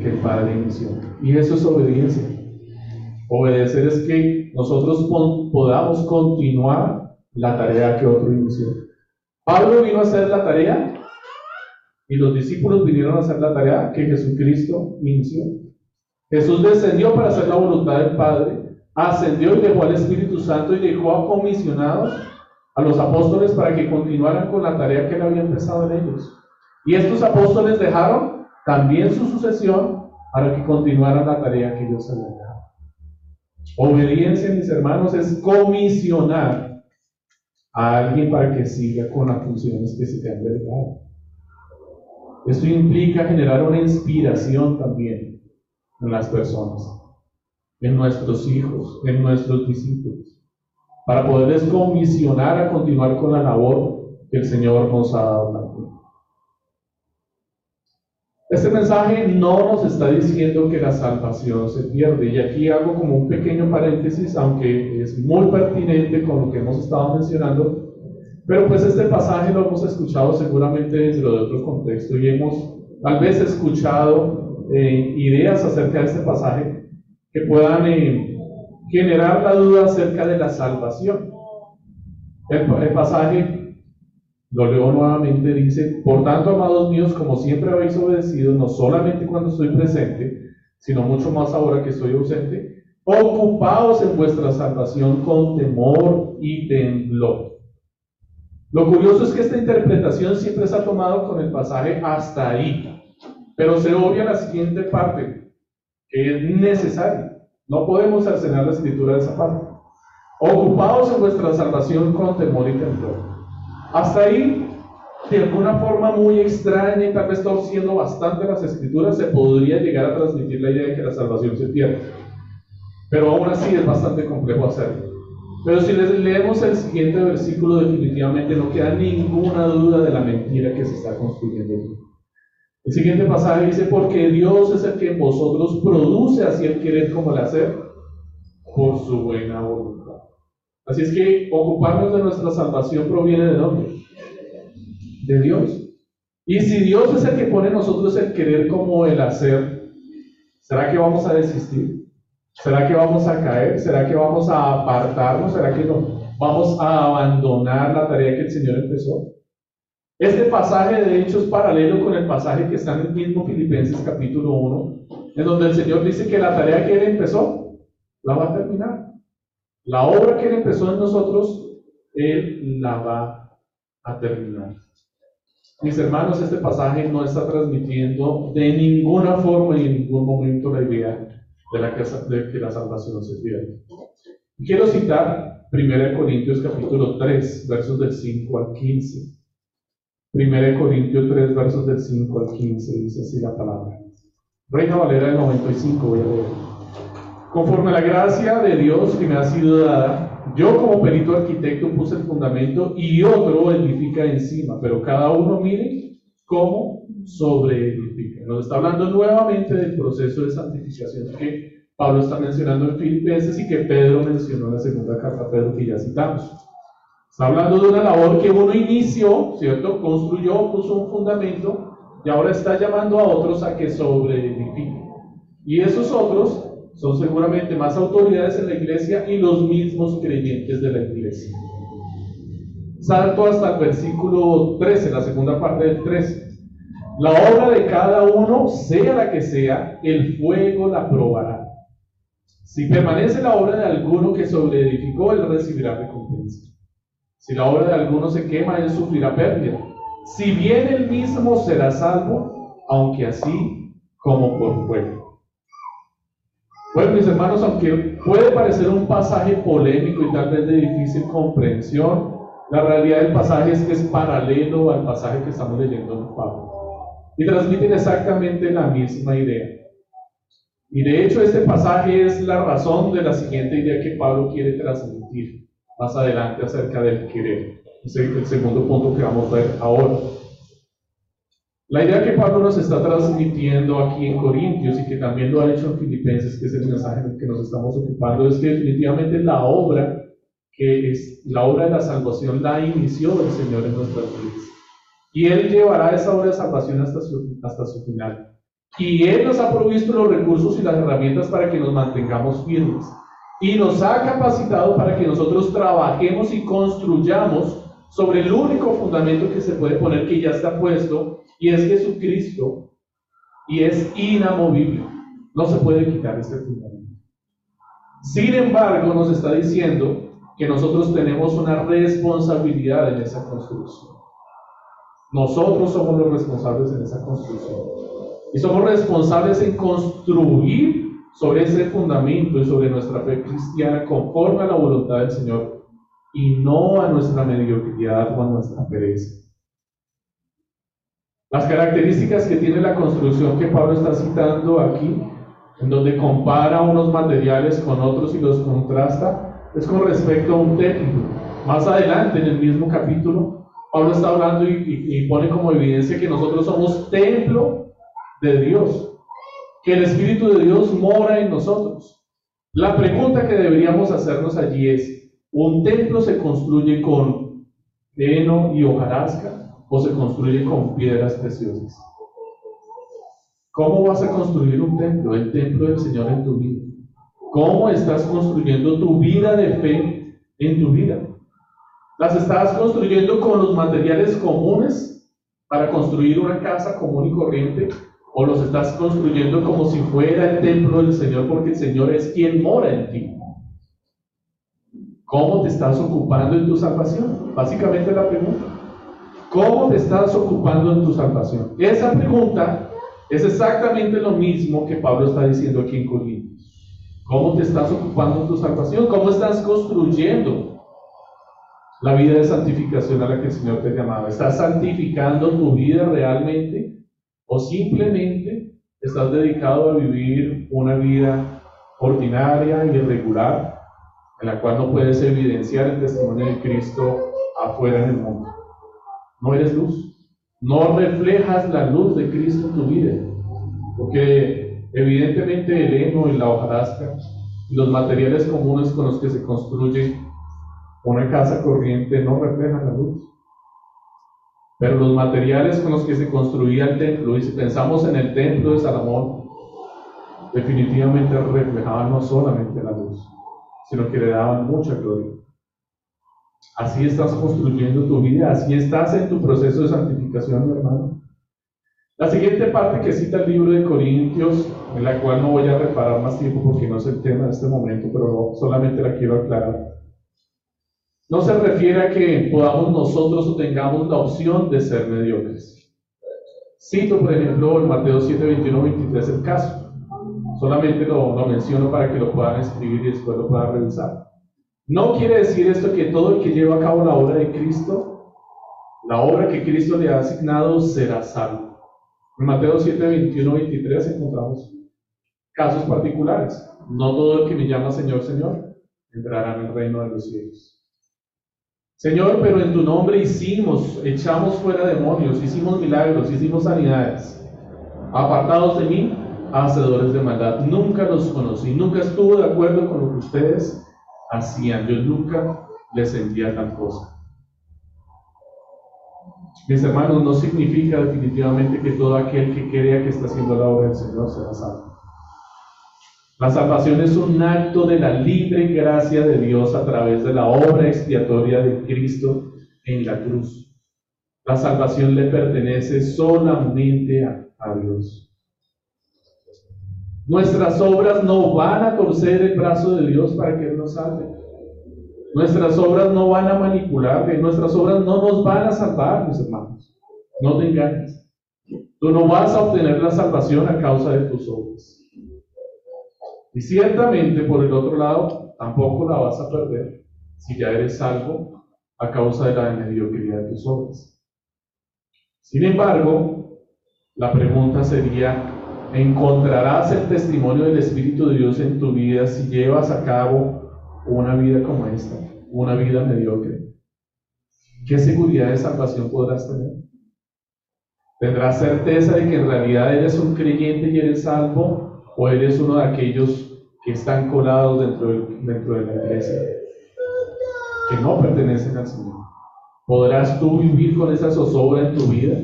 [SPEAKER 1] que el Padre inició. Y eso es obediencia. Obedecer es que nosotros podamos continuar la tarea que otro inició. Pablo vino a hacer la tarea y los discípulos vinieron a hacer la tarea que Jesucristo inició. Jesús descendió para hacer la voluntad del Padre, ascendió y dejó al Espíritu Santo y dejó a comisionados a los apóstoles para que continuaran con la tarea que él había empezado en ellos. Y estos apóstoles dejaron también su sucesión para que continuaran la tarea que ellos habían dejado. Obediencia, mis hermanos, es comisionar a alguien para que siga con las funciones que se te han delegado. Esto implica generar una inspiración también en las personas, en nuestros hijos, en nuestros discípulos, para poderles comisionar a continuar con la labor que el Señor nos ha dado también. Este mensaje no nos está diciendo que la salvación se pierde. Y aquí hago como un pequeño paréntesis, aunque es muy pertinente con lo que hemos estado mencionando, pero pues este pasaje lo hemos escuchado seguramente desde otro contexto y hemos tal vez escuchado eh, ideas acerca de este pasaje que puedan eh, generar la duda acerca de la salvación. El, el pasaje, lo leo nuevamente, dice, por tanto, amados míos, como siempre habéis obedecido, no solamente cuando estoy presente, sino mucho más ahora que estoy ausente, ocupaos en vuestra salvación con temor y temblor. Lo curioso es que esta interpretación siempre se ha tomado con el pasaje hasta ahí, pero se obvia la siguiente parte, que es necesaria. No podemos arcenar la escritura de esa parte. Ocupados en vuestra salvación con temor y temblor. Hasta ahí, de alguna forma muy extraña y tal vez torciendo bastante las escrituras, se podría llegar a transmitir la idea de que la salvación se pierde. Pero aún así es bastante complejo hacerlo. Pero si les leemos el siguiente versículo, definitivamente no queda ninguna duda de la mentira que se está construyendo El siguiente pasaje dice, porque Dios es el que en vosotros produce así el querer como el hacer por su buena voluntad. Así es que ocuparnos de nuestra salvación proviene de dónde? De Dios. Y si Dios es el que pone en nosotros el querer como el hacer, ¿será que vamos a desistir? ¿Será que vamos a caer? ¿Será que vamos a apartarnos? ¿Será que no? vamos a abandonar la tarea que el Señor empezó? Este pasaje de hecho es paralelo con el pasaje que está en el mismo Filipenses capítulo 1, en donde el Señor dice que la tarea que Él empezó, la va a terminar. La obra que Él empezó en nosotros, Él la va a terminar. Mis hermanos, este pasaje no está transmitiendo de ninguna forma y en ningún momento la idea de, la que, de que la salvación se pierde. Quiero citar 1 Corintios capítulo 3, versos del 5 al 15. 1 Corintios 3, versos del 5 al 15, dice así la palabra. Reina Valera del 95, voy a leer. Conforme a la gracia de Dios que me ha sido dada, yo como perito arquitecto puse el fundamento y otro edifica encima, pero cada uno mire cómo sobre nos está hablando nuevamente del proceso de santificación que Pablo está mencionando en Filipenses y que Pedro mencionó en la segunda carta Pedro que ya citamos. Está hablando de una labor que uno inició, ¿cierto? Construyó, puso un fundamento y ahora está llamando a otros a que sobreedifiquen. Y esos otros son seguramente más autoridades en la iglesia y los mismos creyentes de la iglesia. Salto hasta el versículo 13, la segunda parte del 13. La obra de cada uno, sea la que sea, el fuego la probará. Si permanece la obra de alguno que sobreedificó, él recibirá recompensa. Si la obra de alguno se quema, él sufrirá pérdida. Si bien él mismo será salvo, aunque así como por fuego. Bueno, mis hermanos, aunque puede parecer un pasaje polémico y tal vez de difícil comprensión, la realidad del pasaje es que es paralelo al pasaje que estamos leyendo en Pablo y transmiten exactamente la misma idea. Y de hecho este pasaje es la razón de la siguiente idea que Pablo quiere transmitir más adelante acerca del querer. Es el segundo punto que vamos a ver ahora. La idea que Pablo nos está transmitiendo aquí en Corintios y que también lo ha hecho en Filipenses, que es el mensaje en el que nos estamos ocupando, es que definitivamente la obra que es la obra de la salvación la inició el Señor en nuestras vidas. Y Él llevará esa obra de salvación hasta su, hasta su final. Y Él nos ha provisto los recursos y las herramientas para que nos mantengamos firmes. Y nos ha capacitado para que nosotros trabajemos y construyamos sobre el único fundamento que se puede poner, que ya está puesto, y es Jesucristo, y es inamovible. No se puede quitar este fundamento. Sin embargo, nos está diciendo que nosotros tenemos una responsabilidad en esa construcción. Nosotros somos los responsables en esa construcción. Y somos responsables en construir sobre ese fundamento y sobre nuestra fe cristiana conforme a la voluntad del Señor y no a nuestra mediocridad o a nuestra pereza. Las características que tiene la construcción que Pablo está citando aquí, en donde compara unos materiales con otros y los contrasta, es con respecto a un templo. Más adelante, en el mismo capítulo, Pablo está hablando y, pone como evidencia que nosotros somos templo de Dios, que el Espíritu de Dios mora en nosotros. La pregunta que deberíamos hacernos allí es, ¿Un templo se construye con heno y hojarasca o se construye con piedras preciosas? ¿Cómo vas a construir un templo? El templo del Señor en tu vida. ¿Cómo estás construyendo tu vida de fe en tu vida? ¿Las estás construyendo con los materiales comunes para construir una casa común y corriente? ¿O los estás construyendo como si fuera el templo del Señor porque el Señor es quien mora en ti? ¿Cómo te estás ocupando en tu salvación? Básicamente la pregunta. ¿Cómo te estás ocupando en tu salvación? Esa pregunta es exactamente lo mismo que Pablo está diciendo aquí en Corintios. ¿Cómo te estás ocupando en tu salvación? ¿Cómo estás construyendo la vida de santificación a la que el Señor te llamaba? ¿Estás santificando tu vida realmente? ¿O simplemente estás dedicado a vivir una vida ordinaria y irregular en la cual no puedes evidenciar el testimonio de Cristo afuera en el mundo. No eres luz. No reflejas la luz de Cristo en tu vida. Porque evidentemente el heno y la hojarasca y los materiales comunes con los que se construye una casa corriente no reflejan la luz. Pero los materiales con los que se construía el templo, y si pensamos en el templo de Salomón, definitivamente reflejaban no solamente la luz, sino que le daban mucha gloria. Así estás construyendo tu vida, así estás en tu proceso de santificación, hermano. La siguiente parte que cita el libro de Corintios, en la cual no voy a reparar más tiempo porque no es el tema de este momento, pero solamente la quiero aclarar. No se refiere a que podamos nosotros o tengamos la opción de ser mediocres. Cito, por ejemplo, en Mateo 7, 21, 23 el caso. Solamente lo, menciono para que lo puedan escribir y después lo puedan revisar. No quiere decir esto que todo el que lleva a cabo la obra de Cristo, la obra que Cristo le ha asignado, será salvo. En Mateo 7, 21, 23 encontramos casos particulares. No todo el que me llama Señor, Señor, entrará en el reino de los cielos. Señor, pero en tu nombre hicimos, echamos fuera demonios, hicimos milagros, hicimos sanidades. Apartados de mí, hacedores de maldad. Nunca los conocí, nunca estuve de acuerdo con lo que ustedes hacían. Yo nunca les sentía tal cosa. Mis hermanos, no significa definitivamente que todo aquel que crea que está haciendo la obra del Señor será salvo. La salvación es un acto de la libre gracia de Dios a través de la obra expiatoria de Cristo en la cruz. La salvación le pertenece solamente a, a Dios. Nuestras obras no van a torcer el brazo de Dios para que Él nos salve. Nuestras obras no van a manipularle, nuestras obras no nos van a salvar, mis hermanos. No te engañes. Tú no vas a obtener la salvación a causa de tus obras. Y ciertamente, por el otro lado, tampoco la vas a perder si ya eres salvo a causa de la mediocridad de tus obras. Sin embargo, la pregunta sería, encontrarás el testimonio del Espíritu de Dios en tu vida si llevas a cabo una vida como esta, una vida mediocre. ¿qué seguridad de salvación podrás tener? ¿Tendrás certeza de que en realidad eres un creyente y eres salvo o eres uno de aquellos que están colados dentro de, dentro de la iglesia, que no pertenecen al Señor? ¿Podrás tú vivir con esa zozobra en tu vida?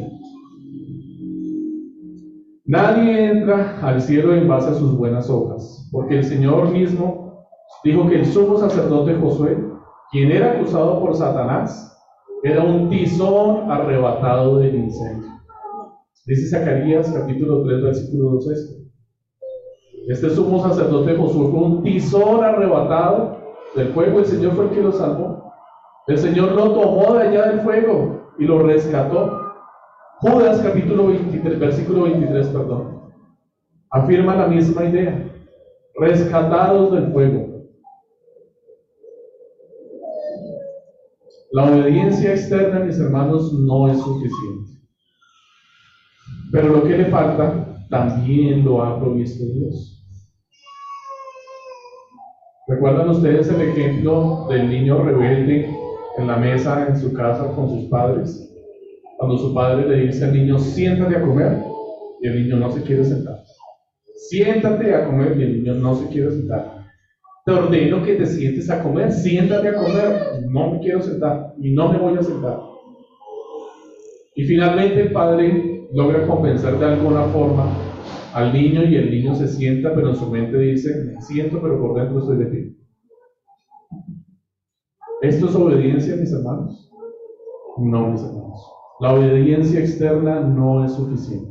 [SPEAKER 1] Nadie entra al cielo en base a sus buenas obras, porque el Señor mismo dijo que el sumo sacerdote Josué, quien era acusado por Satanás, era un tizón arrebatado del incendio. Dice Zacarías capítulo 3, versículo 2 esto. Este sumo sacerdote Josué fue un tizón arrebatado del fuego, el Señor fue el que lo salvó. El Señor lo tomó de allá del fuego y lo rescató. Judas capítulo 23, versículo 23, perdón, afirma la misma idea. Rescatados del fuego. La obediencia externa, mis hermanos, no es suficiente. Pero lo que le falta, también lo ha provisto Dios. ¿Recuerdan ustedes el ejemplo del niño rebelde en la mesa en su casa con sus padres? Cuando su padre le dice al niño, siéntate a comer, y el niño no se quiere sentar. Siéntate a comer, y el niño no se quiere sentar. Te ordeno que te sientes a comer, siéntate a comer, no me quiero sentar y no me voy a sentar. Y finalmente el padre logra convencer de alguna forma al niño y el niño se sienta, pero en su mente dice, me siento, pero por dentro estoy de pie. ¿Esto es obediencia, mis hermanos? No, mis hermanos. La obediencia externa no es suficiente.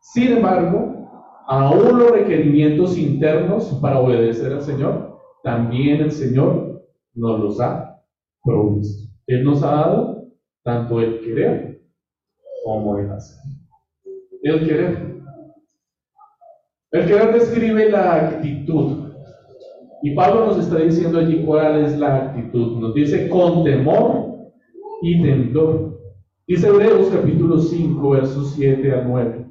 [SPEAKER 1] Sin embargo, aún los requerimientos internos para obedecer al Señor, también el Señor nos los ha provisto. Él nos ha dado tanto el querer como el hacer. El querer. El querer describe la actitud. Y Pablo nos está diciendo allí cuál es la actitud. Nos dice con temor y temblor. Dice Hebreos capítulo 5, versos 7 a 9.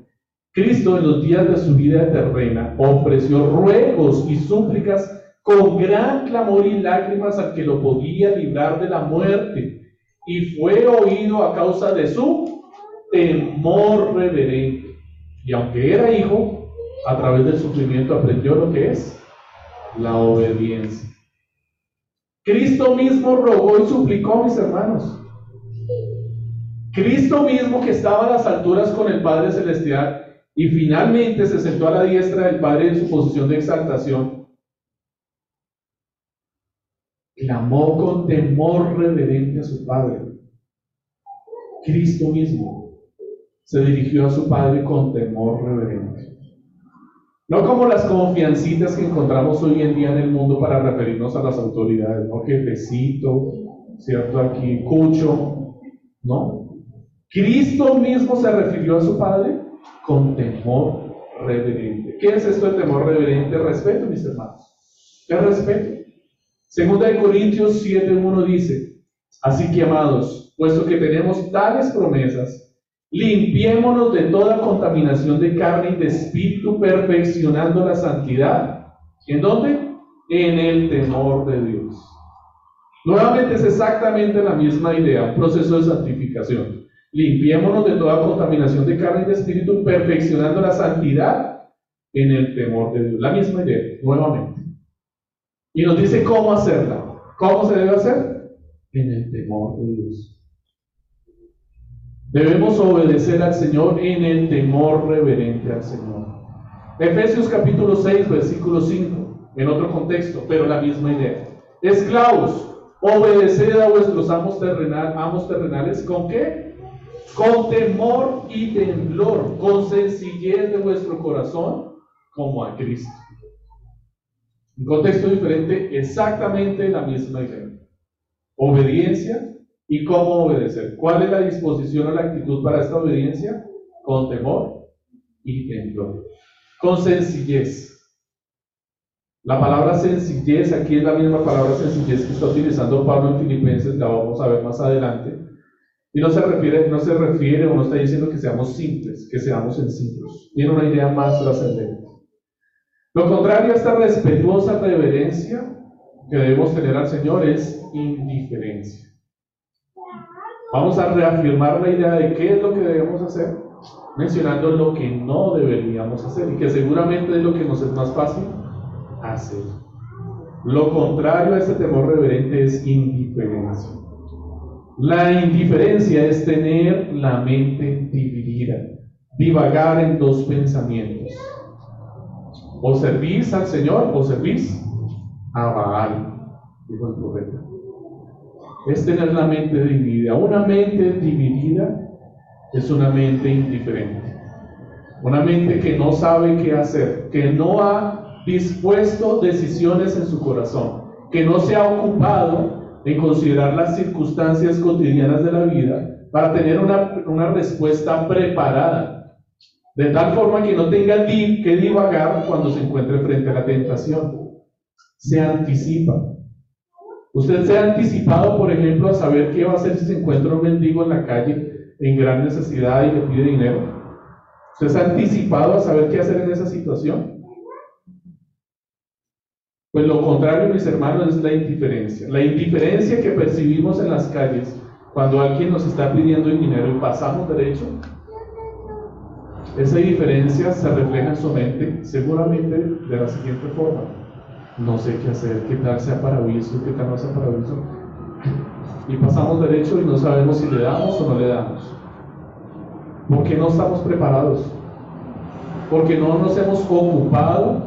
[SPEAKER 1] Cristo en los días de su vida terrena ofreció ruegos y súplicas con gran clamor y lágrimas al que lo podía librar de la muerte y fue oído a causa de su temor reverente. Y aunque era hijo, a través del sufrimiento aprendió lo que es la obediencia. Cristo mismo rogó y suplicó, mis hermanos, Cristo mismo que estaba a las alturas con el Padre Celestial y finalmente se sentó a la diestra del Padre en su posición de exaltación, clamó con temor reverente a su Padre. Cristo mismo se dirigió a su Padre con temor reverente. No como las confiancitas que encontramos hoy en día en el mundo para referirnos a las autoridades, ¿no? Jefecito, ¿cierto? Aquí, Cucho, ¿no? Cristo mismo se refirió a su Padre con temor reverente. ¿Qué es esto de temor reverente? Respeto, mis hermanos. ¿Qué respeto? Segunda de Corintios 7.1 dice, así que amados, puesto que tenemos tales promesas, limpiémonos de toda contaminación de carne y de espíritu, perfeccionando la santidad. ¿En dónde? En el temor de Dios. Nuevamente es exactamente la misma idea, un proceso de santificación. Limpiémonos de toda contaminación de carne y de espíritu, perfeccionando la santidad en el temor de Dios. La misma idea, nuevamente. Y nos dice cómo hacerla. ¿Cómo se debe hacer? En el temor de Dios. Debemos obedecer al Señor en el temor reverente al Señor. Efesios capítulo 6, versículo 5, en otro contexto, pero la misma idea. Esclavos, obedeced a vuestros amos, terrenal, amos terrenales, ¿con qué? con temor y temblor, con sencillez de vuestro corazón, como a Cristo. Un contexto diferente, exactamente la misma idea. Obediencia y cómo obedecer. ¿Cuál es la disposición o la actitud para esta obediencia? Con temor y temblor. Con sencillez. La palabra sencillez, aquí es la misma palabra sencillez que está utilizando Pablo en Filipenses, la vamos a ver más adelante y no se refiere, no se refiere o no está diciendo que seamos simples, que seamos sencillos. Tiene una idea más trascendente. Lo contrario a esta respetuosa reverencia que debemos tener al Señor es indiferencia. Vamos a reafirmar la idea de qué es lo que debemos hacer, mencionando lo que no deberíamos hacer y que seguramente es lo que nos es más fácil hacer. Lo contrario a este temor reverente es indiferencia. La indiferencia es tener la mente dividida, divagar en dos pensamientos. O servís al Señor o servís a Baal, dijo el profeta. Es tener la mente dividida. Una mente dividida es una mente indiferente. Una mente que no sabe qué hacer, que no ha dispuesto decisiones en su corazón, que no se ha ocupado en considerar las circunstancias cotidianas de la vida para tener una, una respuesta preparada, de tal forma que no tenga que divagar cuando se encuentre frente a la tentación. Se anticipa. Usted se ha anticipado, por ejemplo, a saber qué va a hacer si se encuentra un mendigo en la calle en gran necesidad y le pide dinero. ¿Usted se ha anticipado a saber qué hacer en esa situación? Pues lo contrario, mis hermanos, es la indiferencia. La indiferencia que percibimos en las calles cuando alguien nos está pidiendo dinero y pasamos derecho, esa indiferencia se refleja en su mente seguramente de la siguiente forma. No sé qué hacer, qué tal sea para aviso, qué tal no sea para aviso. Y pasamos derecho y no sabemos si le damos o no le damos. Porque no estamos preparados. Porque no nos hemos ocupado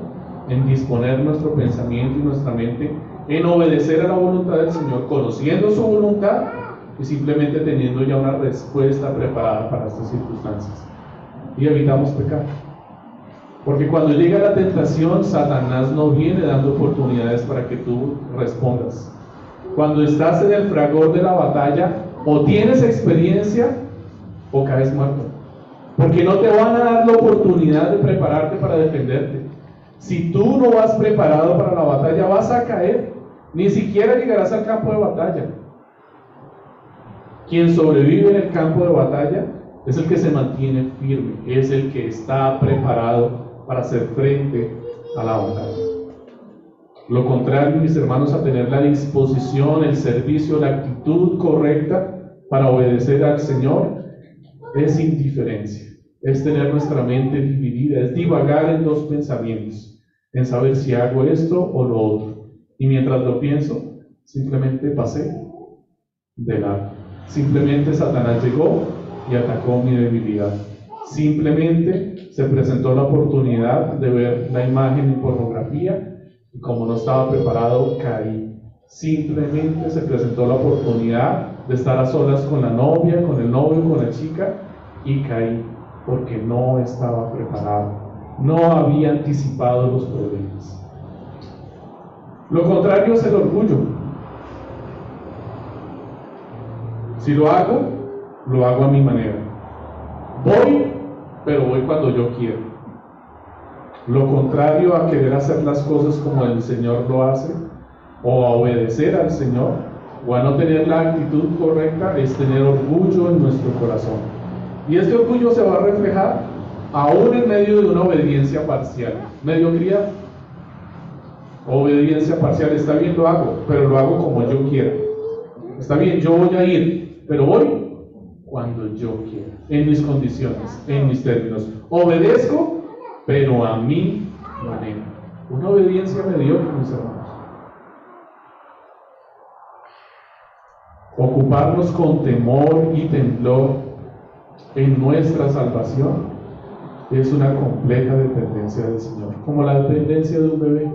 [SPEAKER 1] en disponer nuestro pensamiento y nuestra mente en obedecer a la voluntad del Señor, conociendo su voluntad y simplemente teniendo ya una respuesta preparada para estas circunstancias. Y evitamos pecar. Porque cuando llega la tentación, Satanás no viene dando oportunidades para que tú respondas. Cuando estás en el fragor de la batalla, o tienes experiencia o caes muerto. Porque no te van a dar la oportunidad de prepararte para defenderte. Si tú no vas preparado para la batalla, vas a caer. Ni siquiera llegarás al campo de batalla. Quien sobrevive en el campo de batalla es el que se mantiene firme, es el que está preparado para hacer frente a la batalla. Lo contrario, mis hermanos, a tener la disposición, el servicio, la actitud correcta para obedecer al Señor, es indiferencia, es tener nuestra mente dividida, es divagar en dos pensamientos en saber si hago esto o lo otro. Y mientras lo pienso, simplemente pasé de lado. Simplemente Satanás llegó y atacó mi debilidad. Simplemente se presentó la oportunidad de ver la imagen en pornografía y como no estaba preparado, caí. Simplemente se presentó la oportunidad de estar a solas con la novia, con el novio, con la chica y caí porque no estaba preparado no había anticipado los problemas. Lo contrario es el orgullo. Si lo hago, lo hago a mi manera. Voy, pero voy cuando yo quiero. Lo contrario a querer hacer las cosas como el Señor lo hace, o a obedecer al Señor, o a no tener la actitud correcta, es tener orgullo en nuestro corazón. Y este orgullo se va a reflejar aún en medio de una obediencia parcial. Mediocridad. Obediencia parcial, está bien, lo hago, pero lo hago como yo quiera. Está bien, yo voy a ir, pero voy cuando yo quiera, en mis condiciones, en mis términos. Obedezco, pero a mi manera. Una obediencia mediocre, mis hermanos. Ocuparnos con temor y temblor en nuestra salvación es una completa dependencia del Señor, como la dependencia de un bebé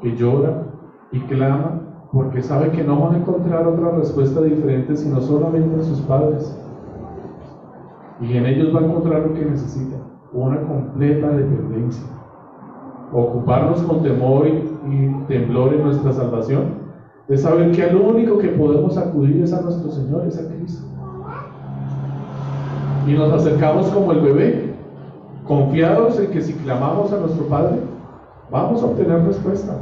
[SPEAKER 1] que llora y clama porque sabe que no van a encontrar otra respuesta diferente sino solamente en sus padres. Y en ellos va a encontrar lo que necesita, una completa dependencia. Ocuparnos con temor y, temblor en nuestra salvación es saber que al único que podemos acudir es a nuestro Señor, es a Cristo y nos acercamos como el bebé, confiados en que si clamamos a nuestro Padre, vamos a obtener respuesta.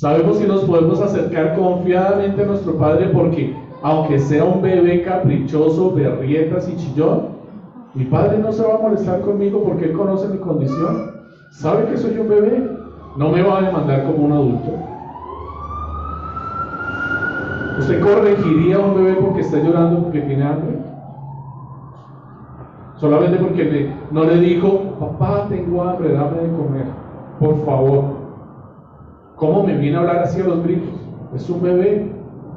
[SPEAKER 1] Sabemos que nos podemos acercar confiadamente a nuestro Padre porque aunque sea un bebé caprichoso, berrietas y chillón, mi Padre no se va a molestar conmigo porque Él conoce mi condición. Sabe que soy un bebé, no me va a demandar como un adulto. ¿Usted corregiría a un bebé porque está llorando porque tiene hambre? Solamente porque no le dijo, papá, tengo hambre, dame de comer, por favor. ¿Cómo me viene a hablar así a los gritos? Es un bebé,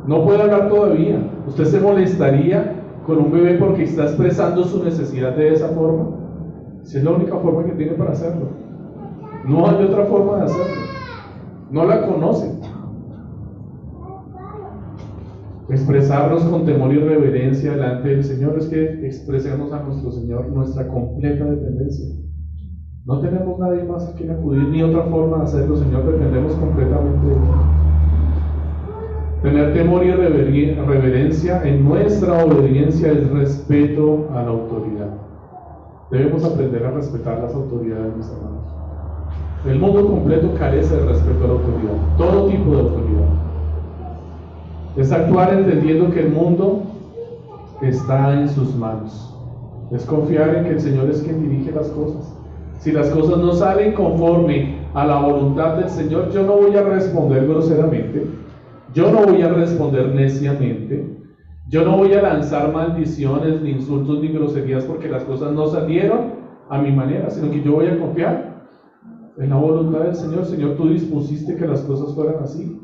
[SPEAKER 1] no puede hablar todavía. ¿Usted se molestaría con un bebé porque está expresando su necesidad de esa forma? Si es la única forma que tiene para hacerlo. No hay otra forma de hacerlo. No la conoce. Expresarnos con temor y reverencia delante del Señor es que expresemos a nuestro Señor nuestra completa dependencia. No tenemos nadie más a quien acudir, ni otra forma de hacerlo, Señor, dependemos completamente. Tener temor y reverencia en nuestra obediencia es respeto a la autoridad. Debemos aprender a respetar las autoridades, mis hermanos. El mundo completo carece de respeto a la autoridad, todo tipo de autoridad. Es actuar entendiendo que el mundo está en sus manos. Es confiar en que el Señor es quien dirige las cosas. Si las cosas no salen conforme a la voluntad del Señor, yo no voy a responder groseramente, yo no voy a responder neciamente, yo no voy a lanzar maldiciones, ni insultos, ni groserías porque las cosas no salieron a mi manera, sino que yo voy a confiar en la voluntad del Señor. Señor, tú dispusiste que las cosas fueran así.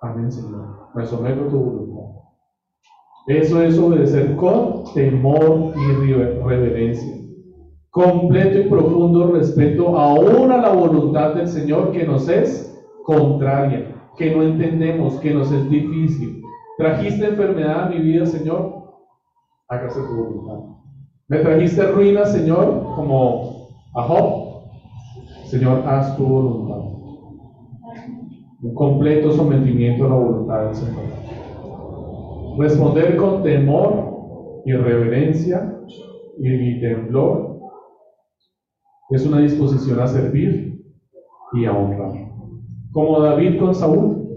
[SPEAKER 1] Amén, Señor. Me someto a tu voluntad. Eso es obedecer con temor y reverencia. Completo y profundo respeto aún a la voluntad del Señor que nos es contraria, que no entendemos, que nos es difícil. Trajiste enfermedad a mi vida, Señor. Hágase tu voluntad. Me trajiste ruina, Señor, como a Job. Señor, haz tu voluntad un completo sometimiento a la voluntad del Señor. Responder con temor y reverencia y temblor es una disposición a servir y a honrar. Como David con Saúl,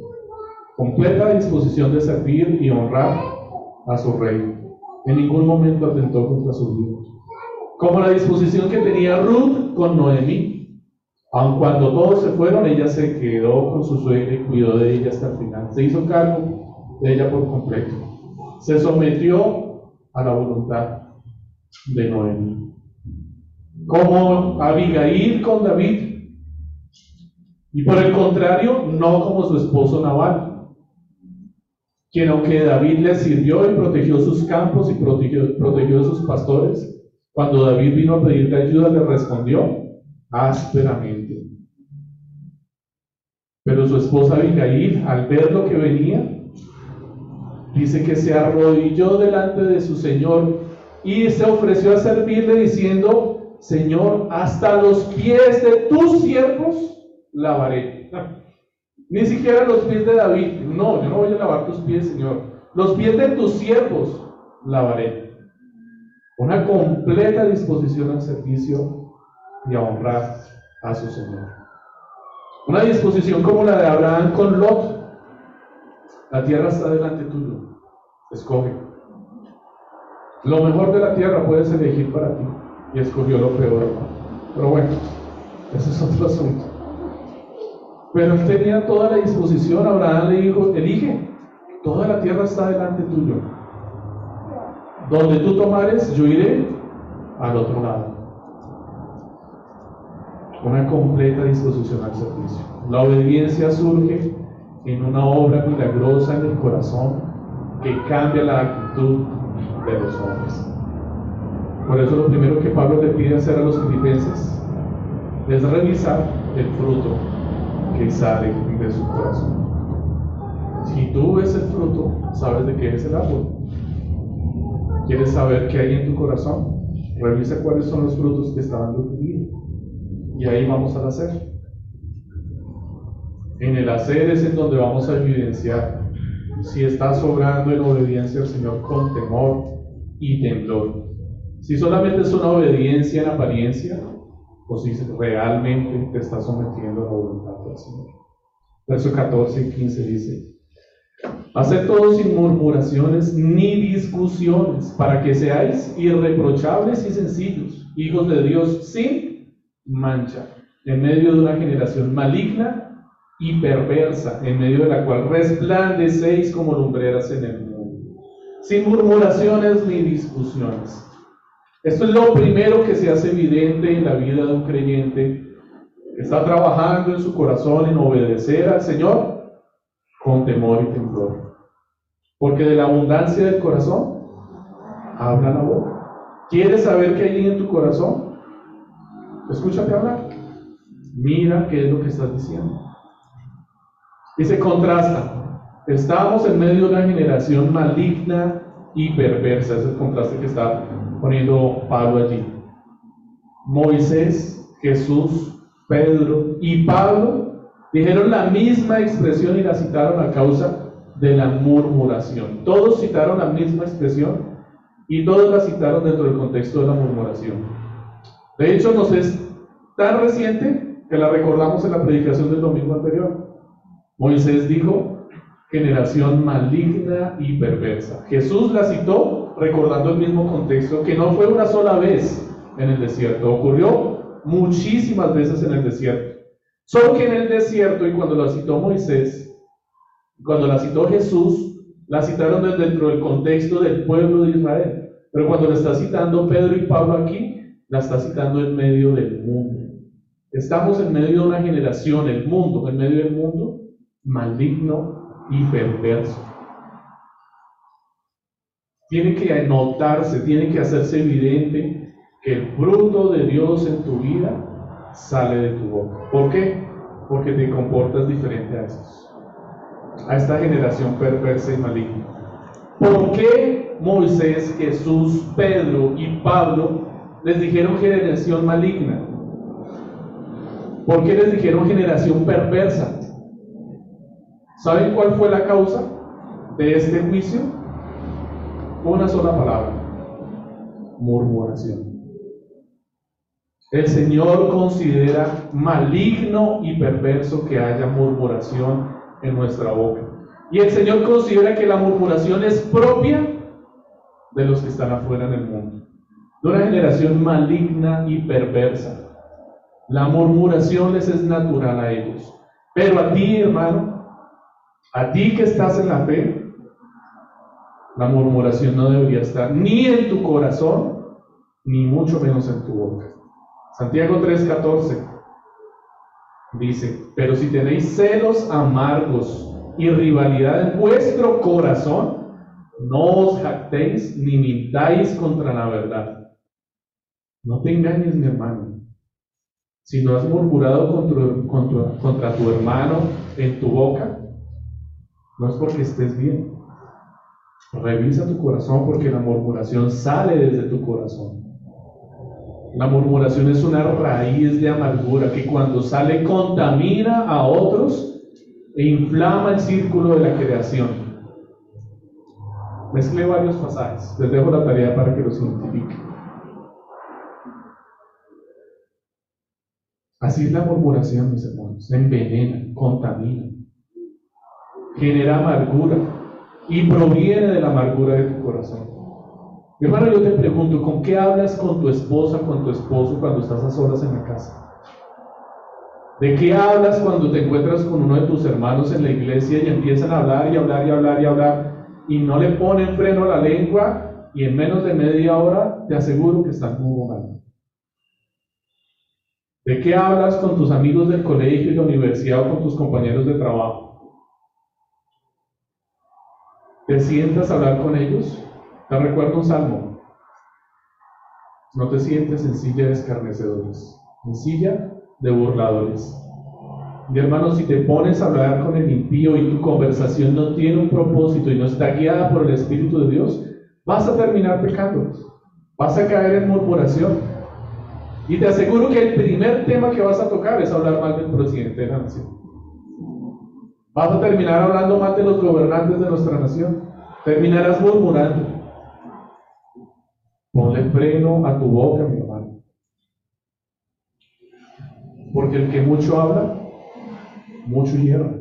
[SPEAKER 1] completa disposición de servir y honrar a su rey. En ningún momento atentó contra su vida. Como la disposición que tenía Ruth con Noemí, Aun cuando todos se fueron, ella se quedó con su suegra y cuidó de ella hasta el final. Se hizo cargo de ella por completo. Se sometió a la voluntad de Noemi. Como Abigail con David. Y por el contrario, no como su esposo Nabal, quien aunque David le sirvió y protegió sus campos y protegió, protegió sus pastores, cuando David vino a pedirle ayuda, le respondió ásperamente. Pero su esposa Abigail, al ver lo que venía, dice que se arrodilló delante de su Señor y se ofreció a servirle diciendo, Señor, hasta los pies de tus siervos lavaré. Ni siquiera los pies de David. No, yo no voy a lavar tus pies, Señor. Los pies de tus siervos lavaré. Una completa disposición al servicio y a honrar a su Señor. Una disposición como la de Abraham con Lot. La tierra está delante tuyo. Escoge. Lo mejor de la tierra puedes elegir para ti. Y escogió lo peor. Pero bueno, ese es otro asunto. Pero él tenía toda la disposición. Abraham le dijo, elige. Toda la tierra está delante tuyo. Donde tú tomares, yo iré al otro lado una completa disposición al servicio. La obediencia surge en una obra milagrosa en el corazón que cambia la actitud de los hombres. Por eso lo primero que Pablo le pide hacer a los filipenses es revisar el fruto que sale de su corazón. Si tú ves el fruto, sabes de qué es el árbol. ¿Quieres saber qué hay en tu corazón? Revisa cuáles son los frutos que están dando tu vida. Y ahí vamos al hacer. En el hacer es en donde vamos a evidenciar si estás obrando en obediencia al Señor con temor y temblor. Si solamente es una obediencia en apariencia, o si realmente te estás sometiendo a la voluntad del Señor. Verso 14 y 15 dice, Haced todo sin murmuraciones ni discusiones, para que seáis irreprochables y sencillos, hijos de Dios sin mancha en medio de una generación maligna y perversa, en medio de la cual resplandecéis como lumbreras en el mundo, sin murmuraciones ni discusiones. Esto es lo primero que se hace evidente en la vida de un creyente que está trabajando en su corazón en obedecer al Señor con temor y temblor. Porque de la abundancia del corazón habla la boca. ¿Quieres saber qué hay en tu corazón? Escúchate hablar. Mira qué es lo que estás diciendo. Y se contrasta. Estamos en medio de una generación maligna y perversa. Es el contraste que está poniendo Pablo allí. Moisés, Jesús, Pedro y Pablo dijeron la misma expresión y la citaron a causa de la murmuración. Todos citaron la misma expresión y todos la citaron dentro del contexto de la murmuración. De hecho, nos es tan reciente que la recordamos en la predicación del domingo anterior. Moisés dijo, generación maligna y perversa. Jesús la citó recordando el mismo contexto, que no fue una sola vez en el desierto, ocurrió muchísimas veces en el desierto. Solo que en el desierto, y cuando la citó Moisés, cuando la citó Jesús, la citaron dentro del contexto del pueblo de Israel. Pero cuando la está citando Pedro y Pablo aquí, la está citando en medio del mundo. Estamos en medio de una generación, el mundo, en medio del mundo, maligno y perverso. Tiene que notarse, tiene que hacerse evidente que el fruto de Dios en tu vida sale de tu boca. ¿Por qué? Porque te comportas diferente a esos a esta generación perversa y maligna. ¿Por qué Moisés, Jesús, Pedro y Pablo les dijeron generación maligna? ¿Por qué les dijeron generación perversa? ¿Saben cuál fue la causa de este juicio? Una sola palabra, murmuración. El Señor considera maligno y perverso que haya murmuración en nuestra boca. Y el Señor considera que la murmuración es propia de los que están afuera en el mundo, de una generación maligna y perversa. La murmuración les es natural a ellos. Pero a ti, hermano, a ti que estás en la fe, la murmuración no debería estar ni en tu corazón, ni mucho menos en tu boca. Santiago 3:14 Dice, pero si tenéis celos amargos y rivalidad en vuestro corazón, no os jactéis ni mintáis contra la verdad. No te engañes, mi hermano. Si no has murmurado contra, contra tu hermano en tu boca, no es porque estés bien. Revisa tu corazón porque la murmuración sale desde tu corazón. La murmuración es una raíz de amargura que cuando sale contamina a otros e inflama el círculo de la creación. Mezclé varios pasajes. Les dejo la tarea para que los identifiquen. Así es la murmuración, mis hermanos. Envenena, contamina, genera amargura y proviene de la amargura de tu corazón. Hermano, yo te pregunto, ¿con qué hablas con tu esposa, con tu esposo cuando estás a solas en la casa? ¿De qué hablas cuando te encuentras con uno de tus hermanos en la iglesia y empiezan a hablar y hablar y hablar y hablar y no le ponen freno a la lengua y en menos de media hora te aseguro que están muy mal? ¿De qué hablas con tus amigos del colegio y la universidad o con tus compañeros de trabajo? ¿Te sientas a hablar con ellos? Te recuerdo un salmo. No te sientes en silla de escarnecedores, en silla de burladores. Mi hermano, si te pones a hablar con el impío y tu conversación no tiene un propósito y no está guiada por el Espíritu de Dios, vas a terminar pecando. Vas a caer en murmuración. Y te aseguro que el primer tema que vas a tocar es hablar mal del presidente de la nación. Vas a terminar hablando mal de los gobernantes de nuestra nación. Terminarás murmurando. Ponle freno a tu boca, mi hermano. Porque el que mucho habla, mucho hierra.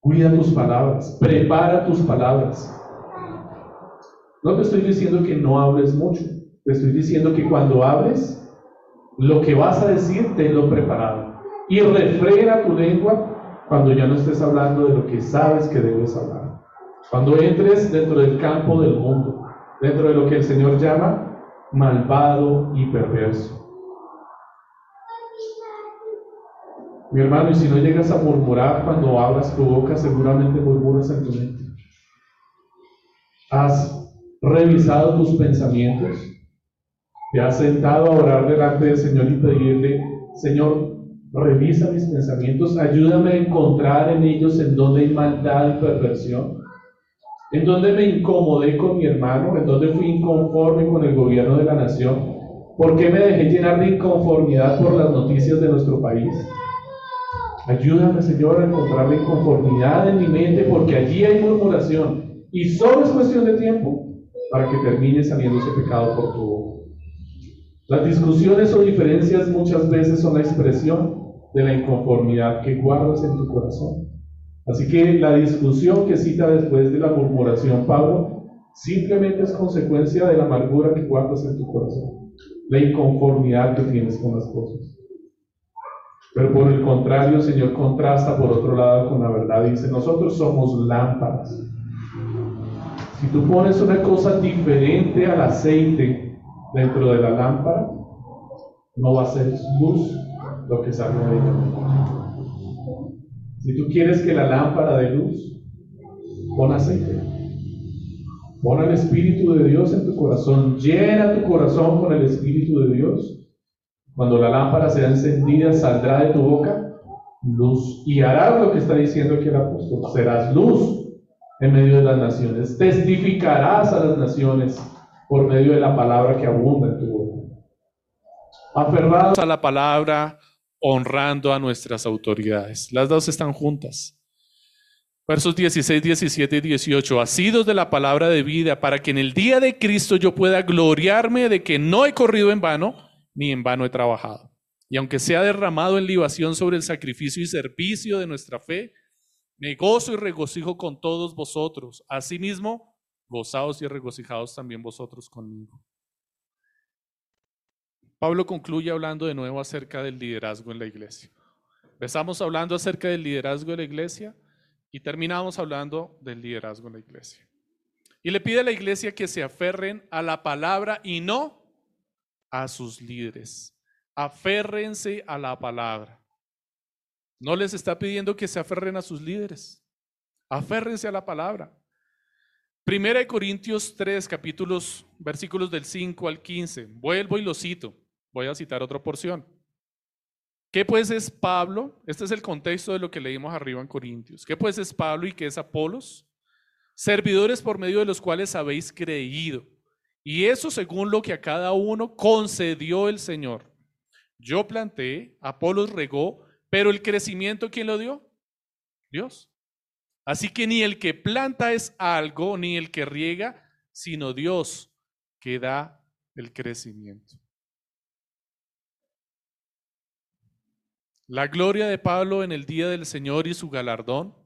[SPEAKER 1] Cuida tus palabras, prepara tus palabras. No te estoy diciendo que no hables mucho, te estoy diciendo que cuando hables, lo que vas a decir, lo preparado. Y refrena tu lengua cuando ya no estés hablando de lo que sabes que debes hablar. Cuando entres dentro del campo del mundo, dentro de lo que el Señor llama malvado y perverso. Mi hermano, y si no llegas a murmurar cuando abras tu boca, seguramente murmuras en tu mente. ¿Has revisado tus pensamientos? ¿Te has sentado a orar delante del Señor y pedirle, Señor, revisa mis pensamientos, ayúdame a encontrar en ellos en donde hay maldad y perversión? ¿En donde me incomodé con mi hermano? ¿En donde fui inconforme con el gobierno de la nación? ¿Por qué me dejé llenar de inconformidad por las noticias de nuestro país? Ayúdame, Señor, a encontrar la inconformidad en mi mente porque allí hay murmuración y solo es cuestión de tiempo para que termine saliendo ese pecado por tu boca. Las discusiones o diferencias muchas veces son la expresión de la inconformidad que guardas en tu corazón. Así que la discusión que cita después de la murmuración Pablo simplemente es consecuencia de la amargura que guardas en tu corazón, la inconformidad que tienes con las cosas. Pero por el contrario, Señor contrasta por otro lado con la verdad. Dice, nosotros somos lámparas. Si tú pones una cosa diferente al aceite dentro de la lámpara, no va a ser luz lo que sale de ella. Si tú quieres que la lámpara dé luz, pon aceite. Pon el Espíritu de Dios en tu corazón. Llena tu corazón con el Espíritu de Dios cuando la lámpara sea encendida, saldrá de tu boca luz. Y harás lo que está diciendo aquí el apóstol. Serás luz en medio de las naciones. Testificarás a las naciones por medio de la palabra que abunda en tu boca. Aferrados a la palabra, honrando a nuestras autoridades. Las dos están juntas. Versos 16, 17 y 18. Asidos de la palabra de vida, para que en el día de Cristo yo pueda gloriarme de que no he corrido en vano ni en vano he trabajado. Y aunque sea derramado en libación sobre el sacrificio y servicio de nuestra fe, me gozo y regocijo con todos vosotros. Asimismo, gozaos y regocijados también vosotros conmigo. Pablo concluye hablando de nuevo acerca del liderazgo en la iglesia. Empezamos hablando acerca del liderazgo de la iglesia y terminamos hablando del liderazgo en la iglesia. Y le pide a la iglesia que se aferren a la palabra y no a sus líderes. Aférrense a la palabra. No les está pidiendo que se aferren a sus líderes. Aférrense a la palabra. Primera de Corintios 3, capítulos, versículos del 5 al 15. Vuelvo y lo cito. Voy a citar otra porción. ¿Qué pues es Pablo? Este es el contexto de lo que leímos arriba en Corintios. ¿Qué pues es Pablo y qué es Apolos? Servidores por medio de los cuales habéis creído y eso según lo que a cada uno concedió el Señor. Yo planté, Apolos regó, pero el crecimiento, ¿quién lo dio? Dios. Así que ni el que planta es algo, ni el que riega, sino Dios que da el crecimiento. La gloria de Pablo en el día del Señor y su galardón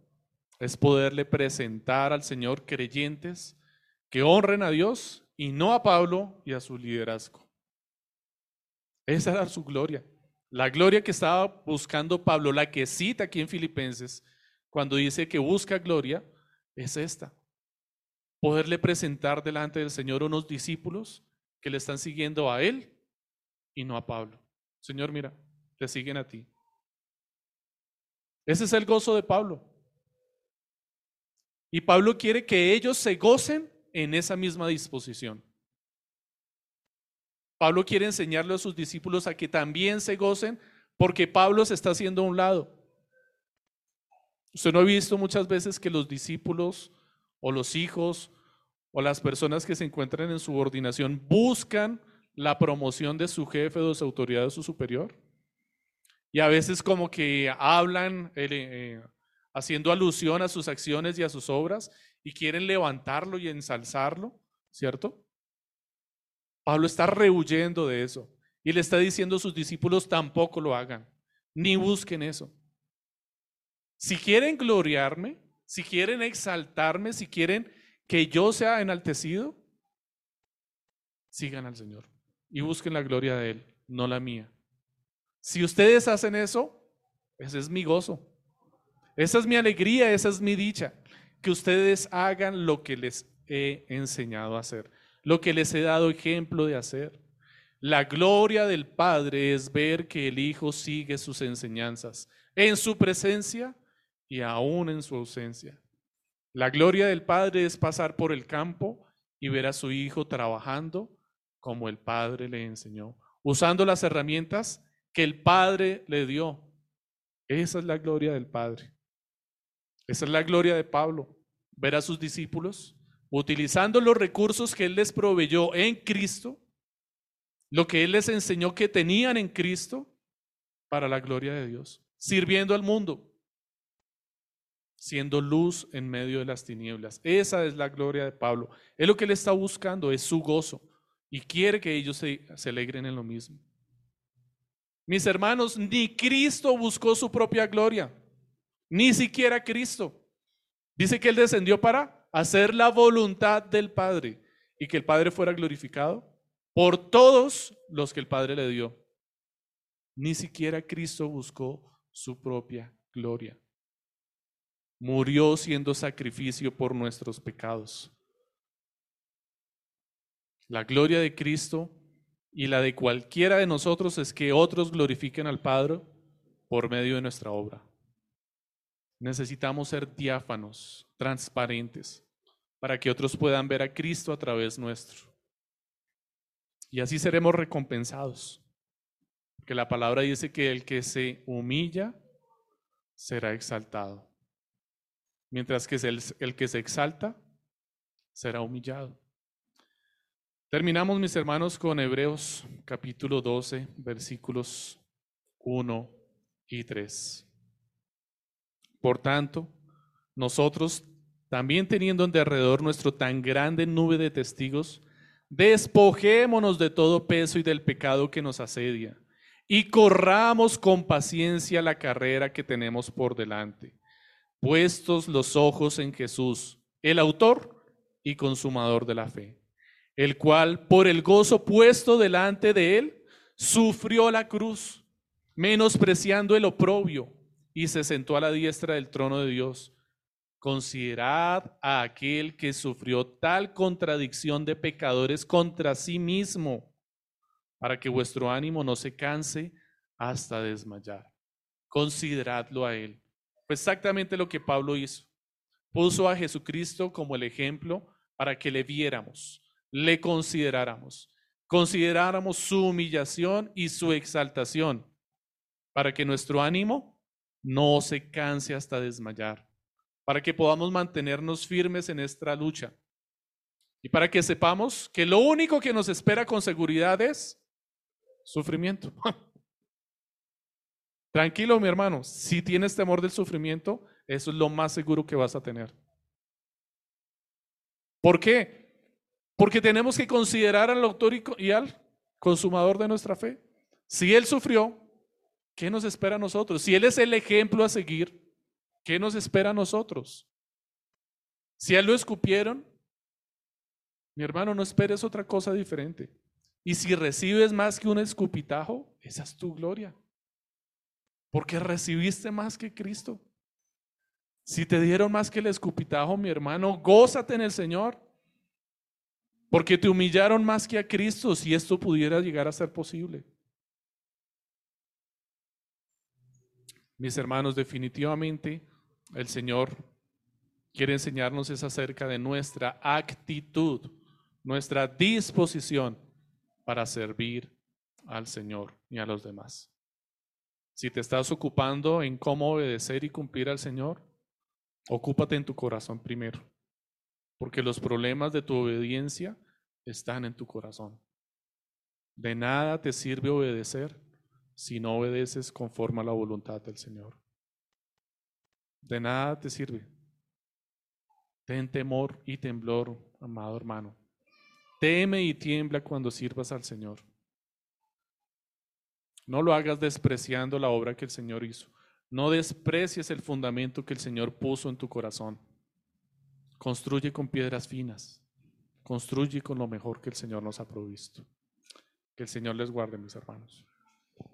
[SPEAKER 1] es poderle presentar al Señor creyentes que honren a Dios y no a Pablo y a su liderazgo. Esa era su gloria. La gloria que estaba buscando Pablo, la que cita aquí en Filipenses, cuando dice que busca gloria, es esta. Poderle presentar delante del Señor unos discípulos que le están siguiendo a Él y no a Pablo. Señor, mira, te siguen a ti. Ese es el gozo de Pablo. Y Pablo quiere que ellos se gocen en esa misma disposición. Pablo quiere enseñarle a sus discípulos a que también se gocen porque Pablo se está haciendo a un lado. Usted no ha visto muchas veces que los discípulos o los hijos o las personas que se encuentran en subordinación buscan la promoción de su jefe de su autoridad o su superior. Y a veces como que hablan eh, haciendo alusión a sus acciones y a sus obras y quieren levantarlo y ensalzarlo, ¿cierto? Pablo está rehuyendo de eso y le está diciendo a sus discípulos tampoco lo hagan, ni busquen eso. Si quieren gloriarme, si quieren exaltarme, si quieren que yo sea enaltecido, sigan al Señor y busquen la gloria de Él, no la mía. Si ustedes hacen eso,
[SPEAKER 2] Ese es mi gozo. Esa es mi alegría, esa es mi dicha. Que ustedes hagan lo que les he enseñado a hacer, lo que les he dado ejemplo de hacer. La gloria del Padre es ver que el Hijo sigue sus enseñanzas en su presencia y aún en su ausencia. La gloria del Padre es pasar por el campo y ver a su Hijo trabajando como el Padre le enseñó, usando las herramientas que el Padre le dio. Esa es la gloria del Padre. Esa es la gloria de Pablo, ver a sus discípulos utilizando los recursos que Él les proveyó en Cristo, lo que Él les enseñó que tenían en Cristo para la gloria de Dios, sirviendo al mundo, siendo luz en medio de las tinieblas. Esa es la gloria de Pablo. Es lo que Él está buscando, es su gozo y quiere que ellos se, se alegren en lo mismo. Mis hermanos, ni Cristo buscó su propia gloria. Ni siquiera Cristo. Dice que Él descendió para hacer la voluntad del Padre y que el Padre fuera glorificado por todos los que el Padre le dio. Ni siquiera Cristo buscó su propia gloria. Murió siendo sacrificio por nuestros pecados. La gloria de Cristo y la de cualquiera de nosotros es que otros glorifiquen al Padre por medio de nuestra obra. Necesitamos ser diáfanos, transparentes, para que otros puedan ver a Cristo a través nuestro. Y así seremos recompensados. Porque la palabra dice que el que se humilla será exaltado. Mientras que el, que se exalta será humillado. Terminamos, mis hermanos, con Hebreos capítulo 12, versículos 1 y 3. Por tanto, nosotros, también teniendo en derredor nuestro tan grande nube de testigos, despojémonos de todo peso y del pecado que nos asedia, y corramos con paciencia la carrera que tenemos por delante, puestos los ojos en Jesús, el autor y consumador de la fe, el cual, por el gozo puesto delante de él, sufrió la cruz, menospreciando el oprobio y se sentó a la diestra del trono de Dios. Considerad a aquel que sufrió tal contradicción de pecadores contra sí mismo, para que vuestro ánimo no se canse hasta desmayar. Consideradlo a él. Fue exactamente lo que Pablo hizo. Puso a Jesucristo como el ejemplo para que le viéramos, le consideráramos, consideráramos su humillación y su exaltación, para que nuestro ánimo no se canse hasta desmayar, para que podamos mantenernos firmes en esta lucha y para que sepamos que lo único que nos espera con seguridad es sufrimiento. [laughs] Tranquilo, mi hermano, si tienes temor del sufrimiento, eso es lo más seguro que vas a tener. ¿Por qué? Porque tenemos que considerar al autor y al consumador de nuestra fe. Si Él sufrió, ¿Qué nos espera a nosotros? Si Él es el ejemplo a seguir, ¿qué nos espera a nosotros? Si a Él lo escupieron, mi hermano, no esperes otra cosa diferente. Y si recibes más que un escupitajo, esa es tu gloria. Porque recibiste más que Cristo. Si te dieron más que el escupitajo, mi hermano, gózate en el Señor. Porque te humillaron más que a Cristo si esto pudiera llegar a ser posible. Mis hermanos, definitivamente el Señor quiere enseñarnos es acerca de nuestra actitud, nuestra disposición para servir al Señor y a los demás. Si te estás ocupando en cómo obedecer y cumplir al Señor, ocúpate en tu corazón primero, porque los problemas de tu obediencia están en tu corazón. De nada te sirve obedecer si no obedeces conforme a la voluntad del Señor. De nada te sirve. Ten temor y temblor, amado hermano. Teme y tiembla cuando sirvas al Señor. No lo hagas despreciando la obra que el Señor hizo. No desprecies el fundamento que el Señor puso en tu corazón. Construye con piedras finas. Construye con lo mejor que el Señor nos ha provisto. Que el Señor les guarde, mis hermanos.